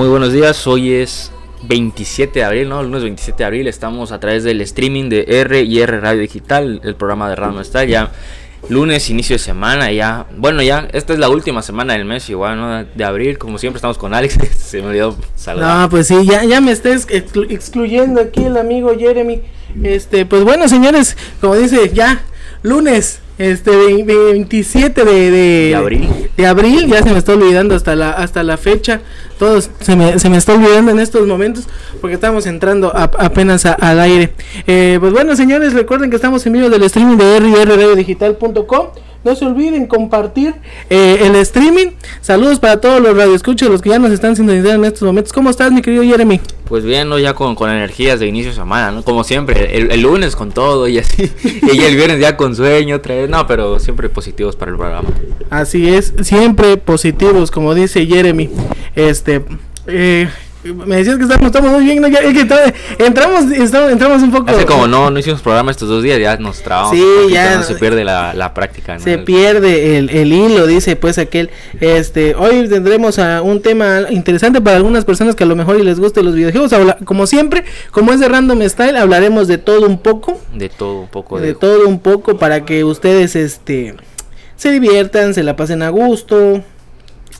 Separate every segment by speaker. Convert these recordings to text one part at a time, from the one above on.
Speaker 1: Muy buenos días, hoy es 27 de abril, ¿no? Lunes 27 de abril, estamos a través del streaming de R y R Radio Digital, el programa de Radio está ya lunes, inicio de semana, ya, bueno, ya, esta es la última semana del mes, igual, ¿no? De abril, como siempre estamos con Alex, se me olvidó
Speaker 2: saludar. No, pues sí, ya, ya me estás excluyendo aquí el amigo Jeremy, este, pues bueno, señores, como dice, ya, lunes, este 27 de, de,
Speaker 1: abril.
Speaker 2: De abril, ya se me está olvidando hasta la hasta la fecha. Todos se me, se me está olvidando en estos momentos porque estamos entrando apenas al aire. Eh, pues bueno, señores, recuerden que estamos en vivo del streaming de rrradiodigital.com. No se olviden compartir eh, el streaming. Saludos para todos los radioescuchos, los que ya nos están sintonizando en estos momentos. ¿Cómo estás, mi querido Jeremy?
Speaker 1: Pues bien, ¿no? ya con, con energías de inicio de semana, ¿no? Como siempre, el, lunes con todo y así. y el viernes ya con sueño otra vez. No, pero siempre positivos para el programa.
Speaker 2: Así es, siempre positivos, como dice Jeremy. Este. Eh, me decías que estamos, estamos muy bien, ¿no? Ya, que entramos, entramos un poco.
Speaker 1: Hace como no, no hicimos programa estos dos días, ya nos trabamos.
Speaker 2: Sí, ya.
Speaker 1: se pierde la, la práctica.
Speaker 2: Se pierde el, el, hilo, dice pues aquel. Este, hoy tendremos a un tema interesante para algunas personas que a lo mejor les guste los videojuegos. como siempre, como es de Random Style, hablaremos de todo un poco.
Speaker 1: De todo un poco.
Speaker 2: De, de todo un poco para que ustedes, este, se diviertan, se la pasen a gusto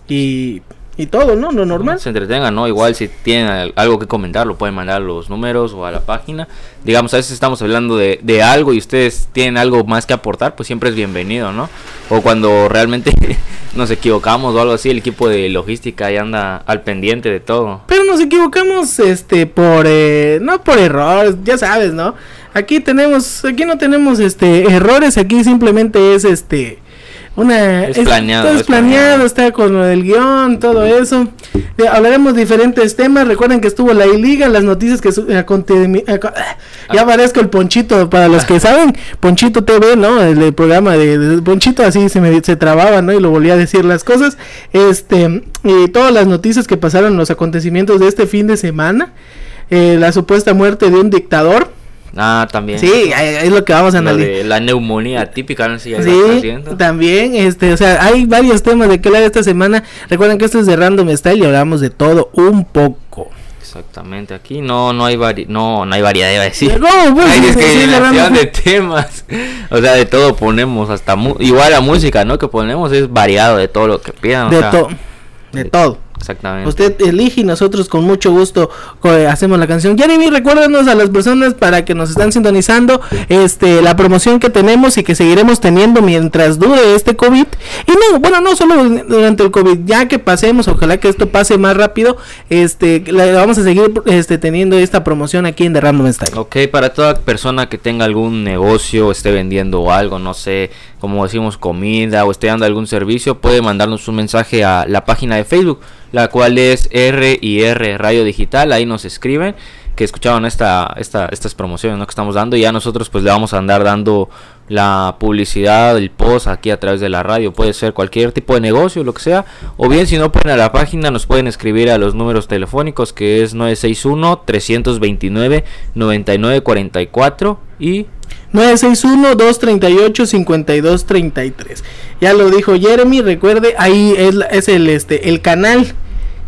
Speaker 2: y y todo, ¿no? Lo normal.
Speaker 1: Se entretengan, ¿no? Igual si tienen algo que comentar, lo pueden mandar a los números o a la página. Digamos, a veces estamos hablando de, de algo y ustedes tienen algo más que aportar, pues siempre es bienvenido, ¿no? O cuando realmente nos equivocamos o algo así, el equipo de logística ya anda al pendiente de todo.
Speaker 2: Pero nos equivocamos, este, por, eh, no por errores, ya sabes, ¿no? Aquí tenemos, aquí no tenemos, este, errores, aquí simplemente es, este una
Speaker 1: es, planeado,
Speaker 2: todo es, planeado, está con el guion, todo eso. hablaremos diferentes temas. Recuerden que estuvo la I-Liga, las noticias que ya aparezco el Ponchito para los que saben, Ponchito TV, ¿no? El, programa de, Ponchito así se me se trababa, ¿no? Y lo volvía a decir las cosas. Este y todas las noticias que pasaron los acontecimientos de este fin de semana, eh, la supuesta muerte de un dictador
Speaker 1: Ah, también.
Speaker 2: Sí, es lo que vamos a analizar.
Speaker 1: La neumonía típica, no
Speaker 2: sé sí, también, este, o sea, hay varios temas de que hablar esta semana. Recuerden que esto es de Random Style y hablamos de todo un poco.
Speaker 1: Exactamente, aquí no no hay vari no no hay variedad iba a decir.
Speaker 2: ¿Cómo? Pues,
Speaker 1: hay discriminación de temas. O sea, de todo ponemos hasta igual la música, ¿no? Que ponemos es variado de todo lo que pidan,
Speaker 2: de todo. De todo.
Speaker 1: Exactamente.
Speaker 2: Usted elige y nosotros con mucho gusto hacemos la canción. Jeremy, recuérdanos a las personas para que nos están sintonizando este la promoción que tenemos y que seguiremos teniendo mientras dure este COVID. Y no, bueno, no solo durante el COVID, ya que pasemos, ojalá que esto pase más rápido, este la, vamos a seguir este teniendo esta promoción aquí en The Random Style.
Speaker 1: Ok, para toda persona que tenga algún negocio, esté vendiendo algo, no sé, como decimos comida o esté dando algún servicio, puede mandarnos un mensaje a la página de Facebook la cual es R Radio Digital, ahí nos escriben que escuchaban esta, esta, estas promociones que estamos dando. Y ya nosotros pues le vamos a andar dando la publicidad, el post aquí a través de la radio, puede ser cualquier tipo de negocio, lo que sea, o bien si no pueden a la página nos pueden escribir a los números telefónicos que es 961 329 9944 y
Speaker 2: 961-238-5233. Ya lo dijo Jeremy, recuerde, ahí es, es el, este, el canal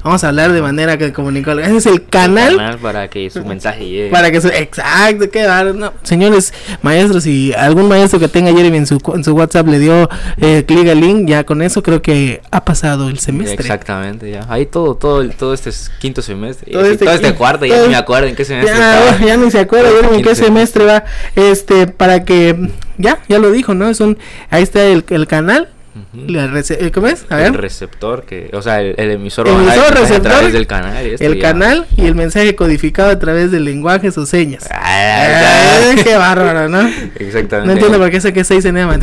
Speaker 2: Vamos a hablar de manera que comunicó. Ese es el canal.
Speaker 1: para que su mensaje llegue.
Speaker 2: Para que su, exacto, que no, señores maestros, si algún maestro que tenga Jeremy en su, en su WhatsApp le dio eh, clic al link, ya con eso creo que ha pasado el semestre.
Speaker 1: Exactamente, ya. Ahí todo, todo, todo este quinto semestre. Todo, este, este, cuarto, ya ni me acuerdo en qué semestre.
Speaker 2: Ya, ya ni se acuerda Jeremy en qué semestre va. Este, para que, ya, ya lo dijo, ¿no? Es un, ahí está el, el canal eh, ¿Cómo es?
Speaker 1: A ver. El receptor, que, o sea, el, emisor,
Speaker 2: a
Speaker 1: través del canal.
Speaker 2: Y el canal y el mensaje codificado a través de lenguajes o señas. Ah, qué bárbaro, ¿no?
Speaker 1: Exactamente.
Speaker 2: No entiendo por qué que se dice nada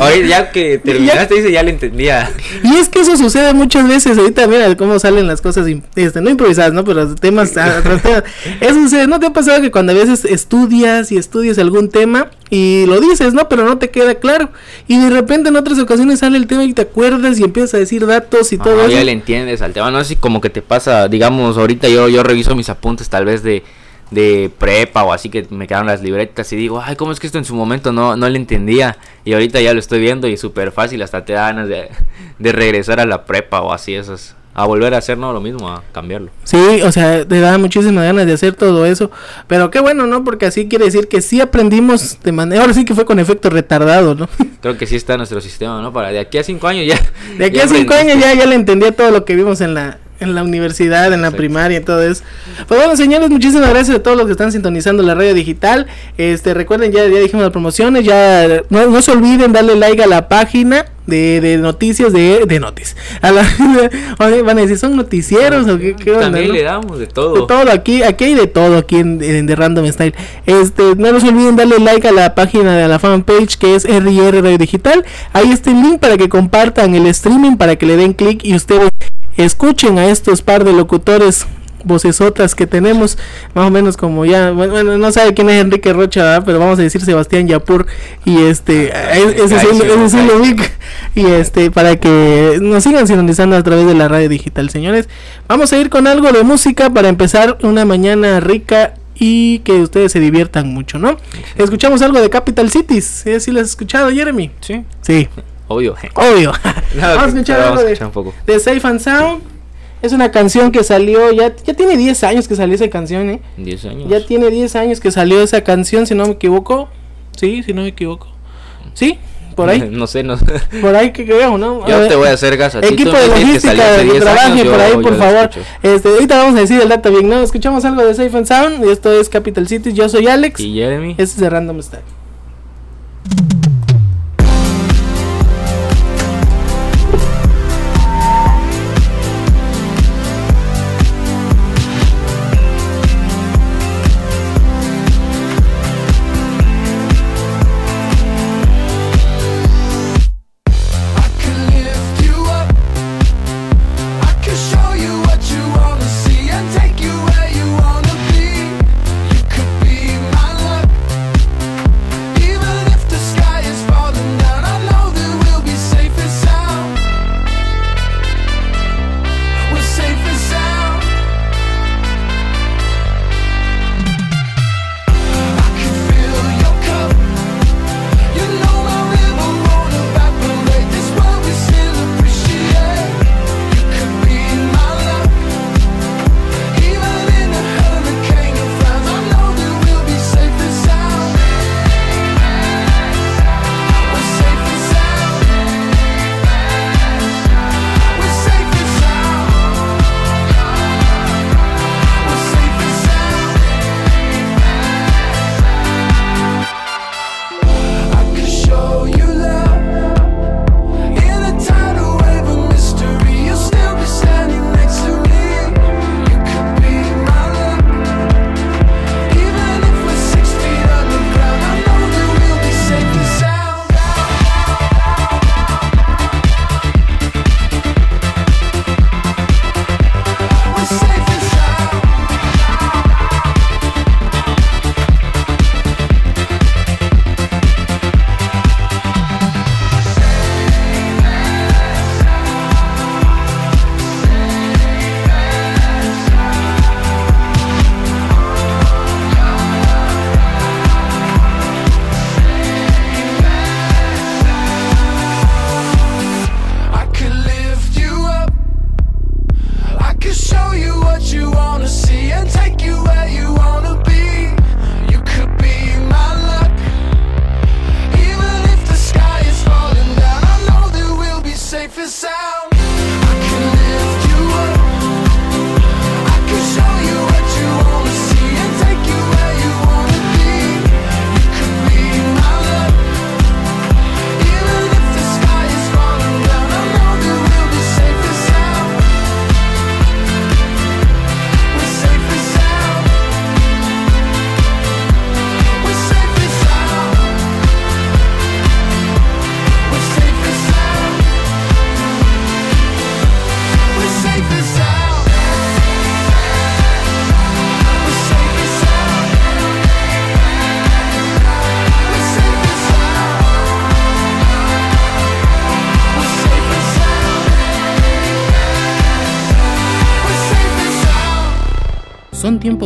Speaker 1: Oye, ya que terminaste, dice, ya lo entendía.
Speaker 2: Y es que eso sucede muchas veces. Ahorita mira cómo salen las cosas, este, no improvisadas, ¿no? Pero temas, ah, Eso sucede. ¿No te ha pasado que cuando a veces estudias y estudias algún tema y lo dices, ¿no? Pero no te queda claro. Y de repente en otras ocasiones sale el tema y te acuerdas y empiezas a decir datos y todo
Speaker 1: eso. Ya le entiendes al tema, no sé si como que te pasa, digamos, ahorita yo, yo reviso mis apuntes tal vez de, de prepa o así que me quedaron las libretas y digo, ay, ¿cómo es que esto en su momento no, no le entendía? Y ahorita ya lo estoy viendo y es súper fácil, hasta te da ganas de, de regresar a la prepa o así, esas a volver a hacer no lo mismo, a cambiarlo.
Speaker 2: Sí, o sea, te da muchísimas ganas de hacer todo eso. Pero qué bueno, ¿no? Porque así quiere decir que sí aprendimos de manera. Ahora sí que fue con efecto retardado, ¿no?
Speaker 1: Creo que sí está nuestro sistema, ¿no? Para de aquí a cinco años ya.
Speaker 2: De aquí a cinco años ya, ya le entendía todo lo que vimos en la, en la universidad, en la primaria y todo eso. Pues bueno, señores, muchísimas gracias a todos los que están sintonizando la radio digital. Este, recuerden, ya, ya dijimos las promociones, ya no, no se olviden darle like a la página de, de noticias de, de noticias. A la, van a decir, ¿son noticieros o qué, qué
Speaker 1: onda, También le damos de todo.
Speaker 2: De todo, aquí, aquí hay de todo, aquí en, en The Random Style. Este, no se olviden darle like a la página de la fanpage que es RR Radio Digital. Ahí está el link para que compartan el streaming, para que le den clic y ustedes escuchen a estos par de locutores vocesotas que tenemos, más o menos como ya, bueno, no sabe quién es Enrique Rocha, ¿verdad? pero vamos a decir Sebastián Yapur y este, ese es el y este, para que nos sigan sintonizando a través de la radio digital, señores. Vamos a ir con algo de música para empezar una mañana rica y que ustedes se diviertan mucho, ¿no? Escuchamos algo de Capital Cities, ¿sí? ¿Sí lo has escuchado, Jeremy?
Speaker 1: Sí.
Speaker 2: Sí.
Speaker 1: Obvio.
Speaker 2: Obvio. vamos a escuchar algo de, de Safe and Sound. Es una canción que salió, ya, ya tiene 10 años que salió esa canción, ¿eh?
Speaker 1: 10 años.
Speaker 2: Ya tiene 10 años que salió esa canción, si no me equivoco. Sí, si no me equivoco. ¿Sí? Por ahí.
Speaker 1: no sé, no
Speaker 2: Por ahí que creo, ¿no?
Speaker 1: Yo te voy a hacer gas a
Speaker 2: ti. Equipo de logística, de trabaje por ahí, por favor. Este, ahorita vamos a decir el dato bien, ¿no? Escuchamos algo de Safe and Sound. Y esto es Capital Cities. Yo soy Alex.
Speaker 1: Y Jeremy.
Speaker 2: Este es de Random Style.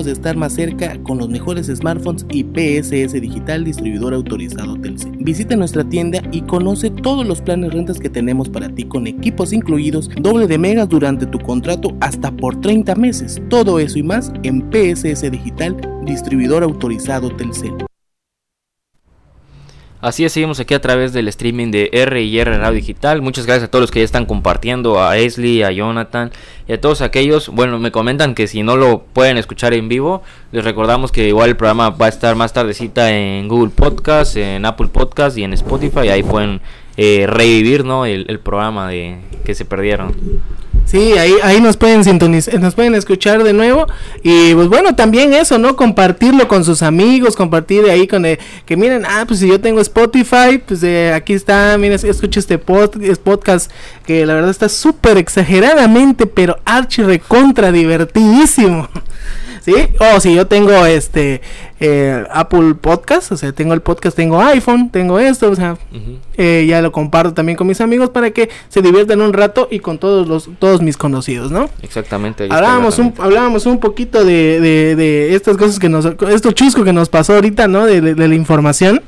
Speaker 2: De estar más cerca con los mejores smartphones y PSS Digital distribuidor autorizado Telcel. Visita nuestra tienda y conoce todos los planes rentas que tenemos para ti con equipos incluidos, doble de megas durante tu contrato hasta por 30 meses. Todo eso y más en PSS Digital distribuidor autorizado Telcel.
Speaker 1: Así es, seguimos aquí a través del streaming de R y R Radio Digital. Muchas gracias a todos los que ya están compartiendo, a Esli, a Jonathan y a todos aquellos. Bueno, me comentan que si no lo pueden escuchar en vivo, les recordamos que igual el programa va a estar más tardecita en Google Podcast, en Apple Podcast y en Spotify. Ahí pueden eh, revivir ¿no? el, el programa de que se perdieron.
Speaker 2: Sí, ahí, ahí nos pueden sintonizar, nos pueden escuchar de nuevo. Y pues bueno, también eso, ¿no? Compartirlo con sus amigos, compartir ahí con el, que miren, ah, pues si yo tengo Spotify, pues eh, aquí está, miren, escucha este podcast que la verdad está súper exageradamente, pero archi recontra divertidísimo. ¿sí? O si yo tengo este eh, Apple Podcast, o sea, tengo el podcast, tengo iPhone, tengo esto, o sea, eh, ya lo comparto también con mis amigos para que se diviertan un rato y con todos los todos mis conocidos, ¿no?
Speaker 1: Exactamente.
Speaker 2: Hablábamos un, hablábamos un poquito de, de, estas cosas que nos, esto chusco que nos pasó ahorita, ¿no? De, de la información.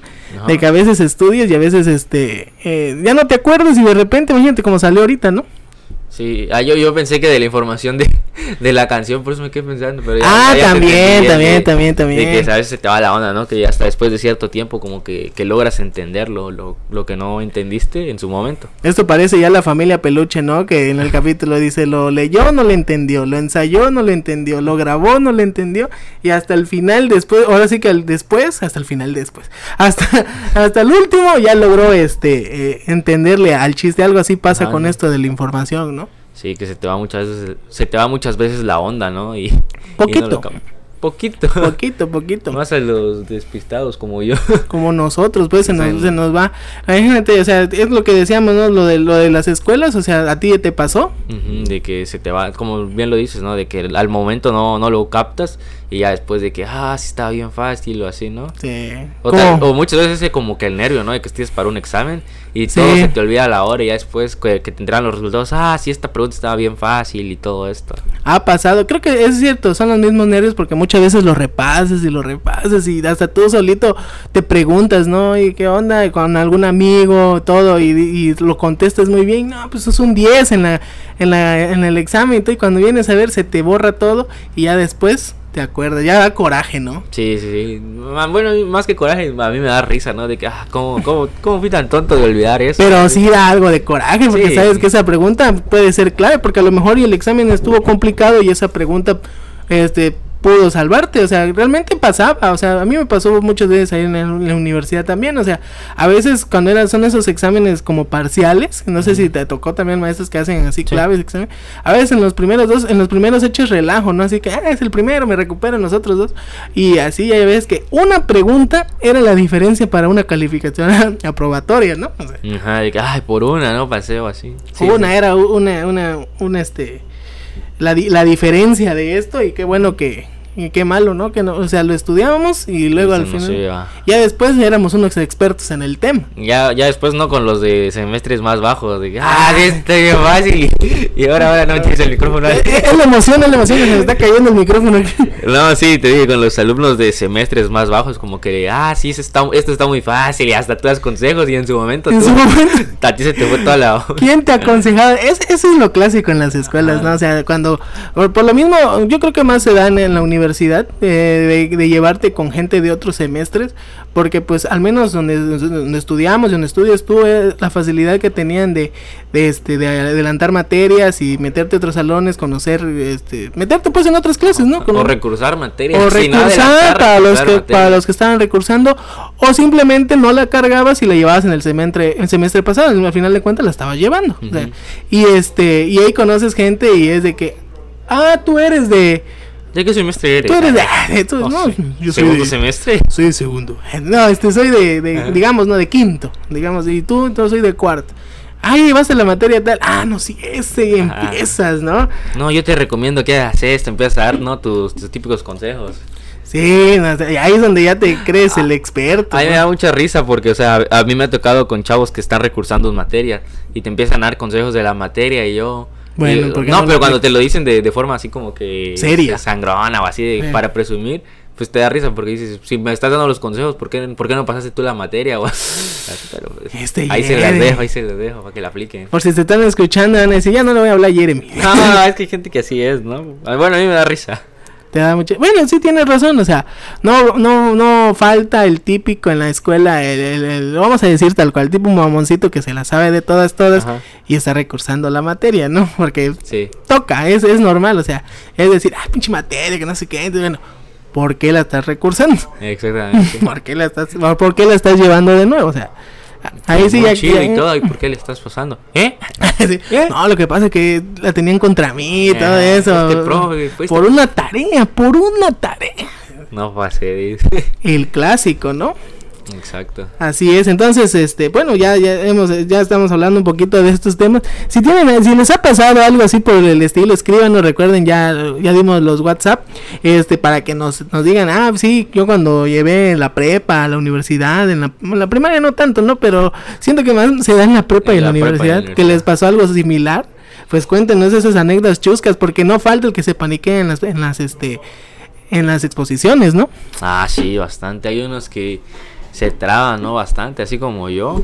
Speaker 2: De que a veces estudias y a veces este eh, ya no te acuerdas y de repente imagínate cómo salió ahorita, ¿no?
Speaker 1: Sí, ah, yo, yo pensé que de la información de, de la canción, por eso me quedé pensando. Pero
Speaker 2: ah, también, también, también, también.
Speaker 1: De que a veces se te va la onda, ¿no? Que hasta después de cierto tiempo como que, que logras entenderlo, lo, lo que no entendiste en su momento.
Speaker 2: Esto parece ya la familia Peluche, ¿no? Que en el capítulo dice, lo leyó, no lo entendió, lo ensayó, no lo entendió, lo grabó, no lo entendió, y hasta el final después, ahora sí que al después, hasta el final después, hasta, hasta el último ya logró este eh, entenderle al chiste, algo así pasa con esto de la información, ¿no?
Speaker 1: Sí, que se te va muchas veces, se te va muchas veces la onda, ¿no? Y
Speaker 2: poquito.
Speaker 1: poquito.
Speaker 2: Poquito, poquito.
Speaker 1: Más a los despistados como yo.
Speaker 2: Como nosotros, pues se nos, se nos va. Imagínate, o sea, es lo que decíamos, ¿no? Lo de, lo de las escuelas, o sea, ¿a ti te pasó?
Speaker 1: de que se te va, como bien lo dices, ¿no? De que al momento no, no lo captas y ya después de que, ah, sí estaba bien fácil o así, ¿no?
Speaker 2: Sí.
Speaker 1: O, o muchas veces como que el nervio, ¿no? De que estés para un examen y todo se te olvida a la hora y ya después que, que tendrán los resultados, ah, sí, esta pregunta estaba bien fácil y todo esto.
Speaker 2: Ha pasado, creo que es cierto, son los mismos nervios porque muchas veces lo repasas y lo repasas y hasta tú solito te preguntas, ¿no? ¿Y qué onda? Con algún amigo, todo, y, y lo contestas muy bien, no, pues es un 10 en, la, en, la, en el examen y cuando vienes a ver se te borra todo y ya después te acuerdas, ya da coraje, ¿no?
Speaker 1: Sí, sí, sí. Bueno, más que coraje, a mí me da risa, ¿no? De que, ah, ¿cómo, cómo, cómo fui tan tonto de olvidar eso?
Speaker 2: Pero sí da algo de coraje, porque sabes que esa pregunta puede ser clave, porque a lo mejor y el examen estuvo complicado y esa pregunta, este, pudo salvarte, o sea, realmente pasaba, o sea, a mí me pasó muchas veces ahí en la, universidad también, o sea, a veces cuando eran, son esos exámenes como parciales, no sé si te tocó también maestros que hacen así claves, examen, a veces en los primeros dos, en los primeros hechos relajo, ¿no? Así que, ah, es el primero, me recupero nosotros dos, y así ya ves que una pregunta era la diferencia para una calificación aprobatoria, ¿no?
Speaker 1: Ajá, de que, ay, por una, ¿no? Paseo así.
Speaker 2: una era una, una, una, este, la, la diferencia de esto y qué bueno que, y qué malo, ¿no? Que no, o sea, lo estudiábamos y luego al final ya después éramos unos expertos en el tema.
Speaker 1: Ya ya después no con los de semestres más bajos, de ah, estoy bien fácil y ahora ahora no tienes el micrófono.
Speaker 2: Es, es la emoción, es la emoción que se me está cayendo el micrófono.
Speaker 1: no, sí, te digo, con los alumnos de semestres más bajos como que, ah, sí, esto está, esto está muy fácil y hasta tú das consejos y en su momento
Speaker 2: en su momento
Speaker 1: a ti se te fue toda la
Speaker 2: ¿Quién te aconsejaba? Es, eso es lo clásico en las escuelas, ¿no? O sea, cuando por, por, lo mismo, yo creo que más se dan en la universidad universidad eh, de, llevarte con gente de otros semestres porque pues al menos donde, donde estudiamos donde estudias tú eh, la facilidad que tenían de, de este de adelantar materias y meterte a otros salones conocer este meterte pues en otras clases no
Speaker 1: o recursar materias
Speaker 2: o recursar para los que para los que estaban recursando o simplemente no la cargabas y la llevabas en el semestre el semestre pasado al final de cuentas la estabas llevando y este y ahí conoces gente y es de que ah tú eres de
Speaker 1: ¿De qué semestre eres?
Speaker 2: Tú eres de. Ah, oh, no,
Speaker 1: yo ¿Segundo semestre?
Speaker 2: Soy de segundo. No, este soy de, de digamos, no, de quinto. Digamos, y tú, entonces soy de cuarto. Ay, vas a la materia tal. Ah, no, sí, ese empiezas, ¿no?
Speaker 1: No, yo te recomiendo que hagas esto, empiezas a dar, ¿no? Tus, tus típicos consejos.
Speaker 2: Sí, ahí es donde ya te crees el experto.
Speaker 1: A mí me da mucha risa porque, o sea, a mí me ha tocado con chavos que están recursando en materia y te empiezan a dar consejos de la materia y yo
Speaker 2: Bueno,
Speaker 1: Eh,
Speaker 2: ¿por qué
Speaker 1: no,
Speaker 2: no
Speaker 1: pero cuando te lo dicen de, de forma así como que
Speaker 2: Seria.
Speaker 1: sangrona o así de-
Speaker 2: Eh.
Speaker 1: para presumir, pues te da risa porque dices, si me estás dando los consejos, ¿por qué, por qué no pasaste tú la materia? O, pero, pues,
Speaker 2: Este
Speaker 1: ahí se las dejo, ahí se las dejo para que la apliquen.
Speaker 2: Por si te están escuchando, van a decir, ya no le voy a hablar a Jeremy.
Speaker 1: No, es que hay gente que así es, ¿no? Bueno, a mí me da risa.
Speaker 2: Te da mucho... Bueno, sí tienes razón, o sea, no, no, no falta el típico en la escuela, el, el- el- vamos a decir tal cual, tipo un mamoncito que se la sabe de todas, todas,
Speaker 1: Ajá.
Speaker 2: y está recursando la materia, ¿no? Porque
Speaker 1: Sí.
Speaker 2: toca, es, es normal, o sea, es decir, ah, pinche materia, que no sé qué, bueno, ¿por qué la estás recursando?
Speaker 1: Exactamente.
Speaker 2: ¿Por qué la estás, por qué la estás llevando de nuevo? O sea, ahí sí ya...
Speaker 1: chido y todo, ¿y por qué le estás pasando? ¿Eh?
Speaker 2: Sí. No, lo que pasa es que la tenían contra mí y todo
Speaker 1: Eh,
Speaker 2: eso.
Speaker 1: fuiste profe, fuiste-
Speaker 2: Por una tarea, por una tarea.
Speaker 1: No pasé, dice.
Speaker 2: El clásico, ¿no?
Speaker 1: Exacto.
Speaker 2: Así es, entonces, este, bueno, ya, ya hemos, ya estamos hablando un poquito de estos temas. Si tienen, si les ha pasado algo así por el estilo, escríbanos, recuerden, ya, ya dimos los WhatsApp, este, para que nos, nos digan, ah, sí, yo cuando llevé la prepa, a la universidad, en la, en la primaria no tanto, ¿no? Pero siento que más se da en la prepa y
Speaker 1: En
Speaker 2: la,
Speaker 1: la y en la
Speaker 2: universidad, que les pasó algo similar. Pues cuéntenos esas anécdotas chuscas, porque no falta el que se paniquee en las, en las, este, en las exposiciones, ¿no?
Speaker 1: Ah, sí, bastante. Hay unos que se traban, ¿no? Bastante, así como yo.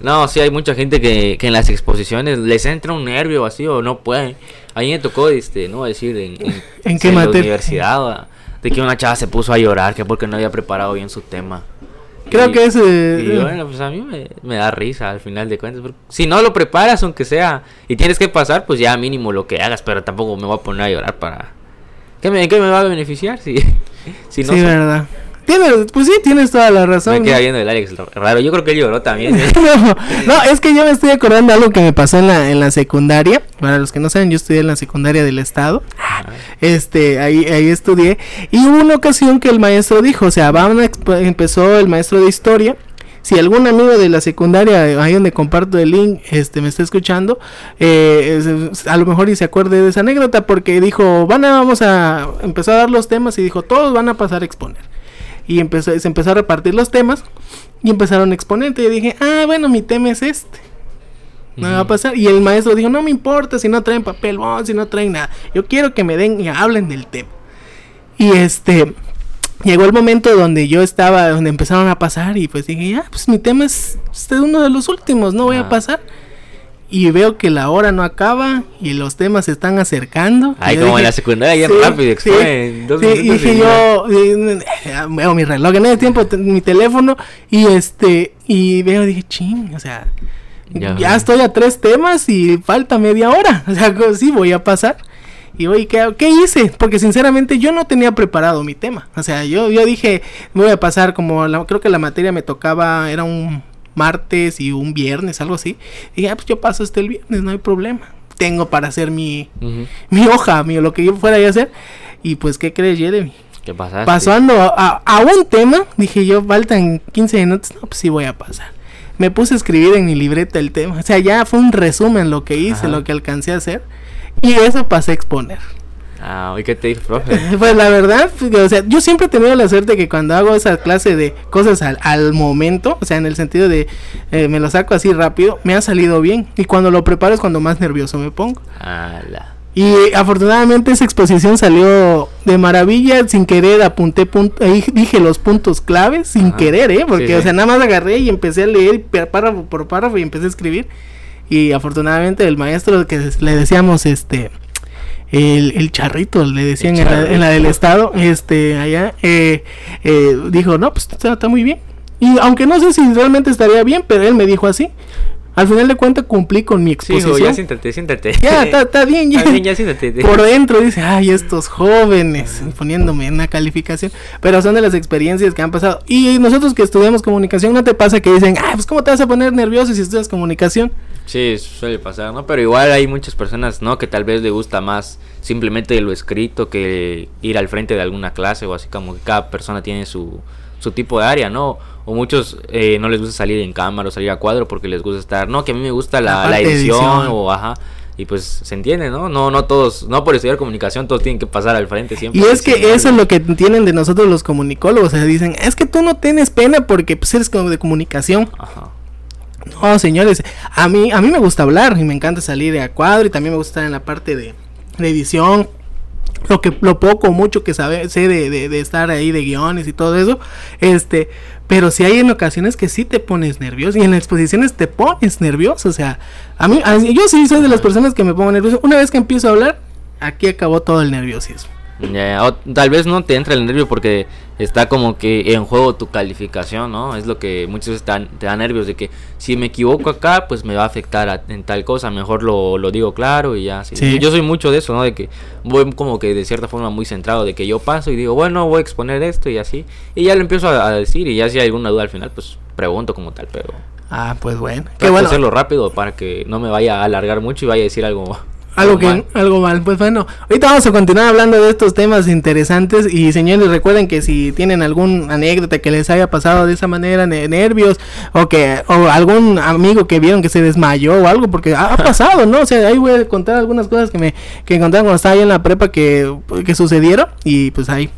Speaker 1: No, sí, hay mucha gente que, que en las exposiciones les entra un nervio así o no pueden. A mí me tocó, este, no decir, en, en,
Speaker 2: ¿En qué
Speaker 1: la universidad, de que una chava se puso a llorar que porque no había preparado bien su tema.
Speaker 2: Creo
Speaker 1: Y-
Speaker 2: que es...
Speaker 1: Y bueno, pues a mí me, me da risa al final de cuentas. si no lo preparas, aunque sea, y tienes que pasar, pues ya mínimo lo que hagas, pero tampoco me voy a poner a llorar para... ¿Qué me, qué me va a beneficiar? Si, si no
Speaker 2: sí,
Speaker 1: sé-
Speaker 2: verdad. Tienes, pues sí, tienes toda la razón.
Speaker 1: me queda
Speaker 2: ¿no?
Speaker 1: viendo el Alex raro. Yo creo que él lloró también. ¿eh?
Speaker 2: no, no, es que yo me estoy acordando de algo que me pasó en la, en la secundaria. Para los que no saben, yo estudié en la secundaria del estado. Este, ahí, ahí estudié. Y hubo una ocasión que el maestro dijo, o sea, empezó el maestro de historia. Si algún amigo de la secundaria, eh, ahí donde comparto el link, este, me está escuchando, eh, a lo mejor y se acuerde de esa anécdota, porque dijo, van a, vamos a, empezó a dar los temas y dijo, todos van a pasar a exponer. Y empezó, se empezó a repartir los temas y empezaron a exponer. Y yo dije, ah, bueno, mi tema es este. No me va a pasar. Y el maestro dijo, no me importa si no traen papel, bon, si no traen nada. Yo quiero que me den y hablen del tema. Y este, llegó el momento donde yo estaba, donde empezaron a pasar y pues dije, ya, pues mi tema es este es uno de los últimos, no voy a
Speaker 1: Ah.
Speaker 2: pasar. Y veo que la hora no acaba y los temas se están acercando.
Speaker 1: Ay, como en la secundaria,
Speaker 2: sí,
Speaker 1: rápido,
Speaker 2: sí,
Speaker 1: exponen, dos
Speaker 2: sí, y dije yo, eh, veo mi reloj en ese tiempo, mi teléfono y este, y veo, dije, ching, o sea,
Speaker 1: Ya
Speaker 2: ya, estoy a tres temas y falta media hora, o sea, sí voy a pasar. Y oye, ¿qué, ¿qué hice? Porque sinceramente yo no tenía preparado mi tema. O sea, yo, yo dije, voy a pasar como, la- creo que la materia me tocaba, era un martes y un viernes, algo así. Y dije, ah, pues yo paso este el viernes, no hay problema. Tengo para hacer mi,
Speaker 1: Ujú.
Speaker 2: mi hoja, mi, lo que yo fuera a hacer. Y pues, ¿qué crees, Jeremy?
Speaker 1: ¿Qué pasaste?
Speaker 2: Pasando a, a un tema, dije yo, faltan 15 minutos, no, pues sí voy a pasar. Me puse a escribir en mi libreta el tema. O sea, ya fue un resumen lo que hice,
Speaker 1: Ajá.
Speaker 2: lo que alcancé a hacer. Y eso pasé a exponer.
Speaker 1: Ah, ¿y qué te dijo, profe?
Speaker 2: Pues la verdad, pues, o sea, yo siempre he tenido la suerte que cuando hago esa clase de cosas al, al momento, o sea, en el sentido de eh, me lo saco así rápido, me ha salido bien. Y cuando lo preparo es cuando más nervioso me pongo.
Speaker 1: Ala.
Speaker 2: Y eh, afortunadamente esa exposición salió de maravilla, sin querer apunté punto, ahí dije los puntos claves, sin
Speaker 1: Ajá.
Speaker 2: querer, ¿eh? Porque,
Speaker 1: Sí,
Speaker 2: o sea, nada más agarré y empecé a leer párrafo por párrafo y empecé a escribir. Y afortunadamente el maestro que le decíamos, este, el, el charrito, le decían en la, en la del estado, este, allá, eh, eh, dijo, no, pues está, está muy bien. Y aunque no sé si realmente estaría bien, pero él me dijo así. Al final de cuentas cumplí con mi
Speaker 1: Sí, hijo,
Speaker 2: exposición.
Speaker 1: ya siéntate, siéntate.
Speaker 2: Ya, está, bien, ya.
Speaker 1: Está bien, ya siéntate.
Speaker 2: Por dentro dice, ay, estos jóvenes, poniéndome en una calificación. Pero son de las experiencias que han pasado. Y nosotros que estudiamos comunicación, ¿no te pasa que dicen, ah, pues cómo te vas a poner nervioso si estudias comunicación?
Speaker 1: Sí, suele pasar, ¿no? Pero igual hay muchas personas, ¿no? Que tal vez le gusta más simplemente lo escrito que ir al frente de alguna clase o así como que cada persona tiene su, su tipo de área, ¿no? O muchos eh, no les gusta salir en cámara o salir a cuadro porque les gusta estar, no, que a mí me gusta
Speaker 2: La
Speaker 1: la, edición,
Speaker 2: edición.
Speaker 1: o ajá. Y pues se entiende, ¿no? No no todos, no por estudiar comunicación todos tienen que pasar al frente siempre.
Speaker 2: Y es que eso es lo que entienden de nosotros los comunicólogos. O sea, dicen, es que tú no tienes pena porque pues, eres como de comunicación.
Speaker 1: Ajá.
Speaker 2: No, señores, a mí, a mí me gusta hablar y me encanta salir a cuadro y también me gusta estar en la parte de, de edición, lo que lo poco o mucho que sabe sé de, de, de, estar ahí de guiones y todo eso este pero si hay en ocasiones que sí te pones nervioso y en exposiciones te pones nervioso o sea a mí a, yo sí soy de las personas que me pongo nervioso. Una vez que empiezo a hablar aquí acabó todo el nerviosismo
Speaker 1: Yeah, o tal vez no te entra el nervio porque está como que en juego tu calificación, ¿no? Es lo que muchas veces te, dan, te da nervios de que si me equivoco acá, pues me va a afectar a, en tal cosa, mejor lo, lo digo claro y ya. Sí. Sí. Yo soy mucho de eso, ¿no? De que voy como que de cierta forma muy centrado, de que yo paso y digo, bueno, voy a exponer esto y así. Y ya lo empiezo a, a decir y ya si hay alguna duda al final, pues pregunto como tal, pero...
Speaker 2: Ah, pues bueno.
Speaker 1: Qué bueno. hacerlo rápido para que no me vaya a alargar mucho y vaya a decir algo
Speaker 2: algo que mal. algo mal. Pues bueno, ahorita vamos a continuar hablando de estos temas interesantes y señores recuerden que si tienen algún anécdota que les haya pasado de esa manera, nervios o que o algún amigo que vieron que se desmayó o algo porque ha, ha pasado, ¿no? O sea, ahí voy a contar algunas cosas que me que encontraron cuando estaba ahí en la prepa que que sucedieron y pues ahí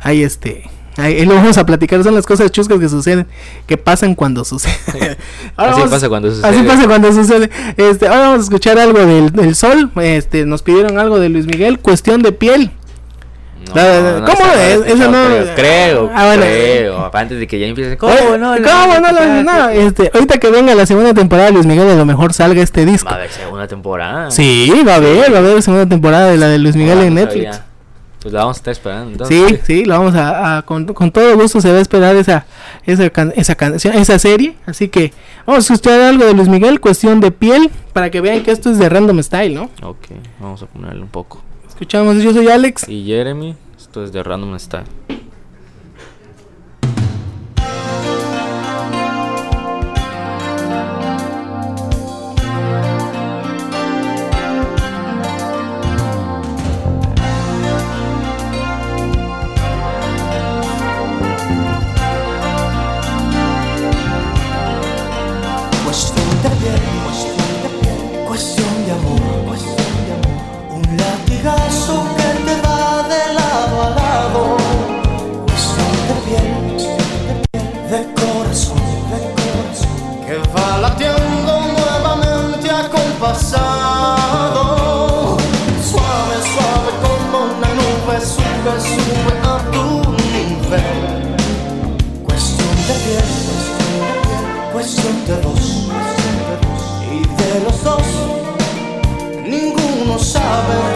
Speaker 2: ahí este Ahí lo vamos a platicar, son las cosas chuscas que suceden, que pasan cuando sucede.
Speaker 1: así vamos, pasa cuando sucede.
Speaker 2: Así pasa cuando sucede. Este, ahora vamos a escuchar algo del, del, sol. Este, nos pidieron algo de Luis Miguel, cuestión de piel.
Speaker 1: No, la, no, ¿Cómo es? Eso no. Creo, creo, ah, bueno. creo. Antes de que ya empiece. ¿Cómo
Speaker 2: Oye,
Speaker 1: no?
Speaker 2: ¿Cómo no? no, no este, ahorita que venga la segunda temporada de Luis Miguel, a lo mejor salga este disco.
Speaker 1: Va a haber segunda temporada.
Speaker 2: Sí, va a haber, va a haber segunda temporada de la de Luis Miguel en Netflix.
Speaker 1: Pues la vamos a estar esperando. Entonces.
Speaker 2: Sí, sí, la vamos a, a con, con, todo gusto se va a esperar esa esa can, esa canción, esa serie, así que vamos a escuchar algo de Luis Miguel, cuestión de piel, para que vean que esto es de Random Style, ¿no?
Speaker 1: Ok, vamos a ponerle un poco.
Speaker 2: Escuchamos, yo soy Alex
Speaker 1: y Jeremy, esto es de Random Style.
Speaker 3: habe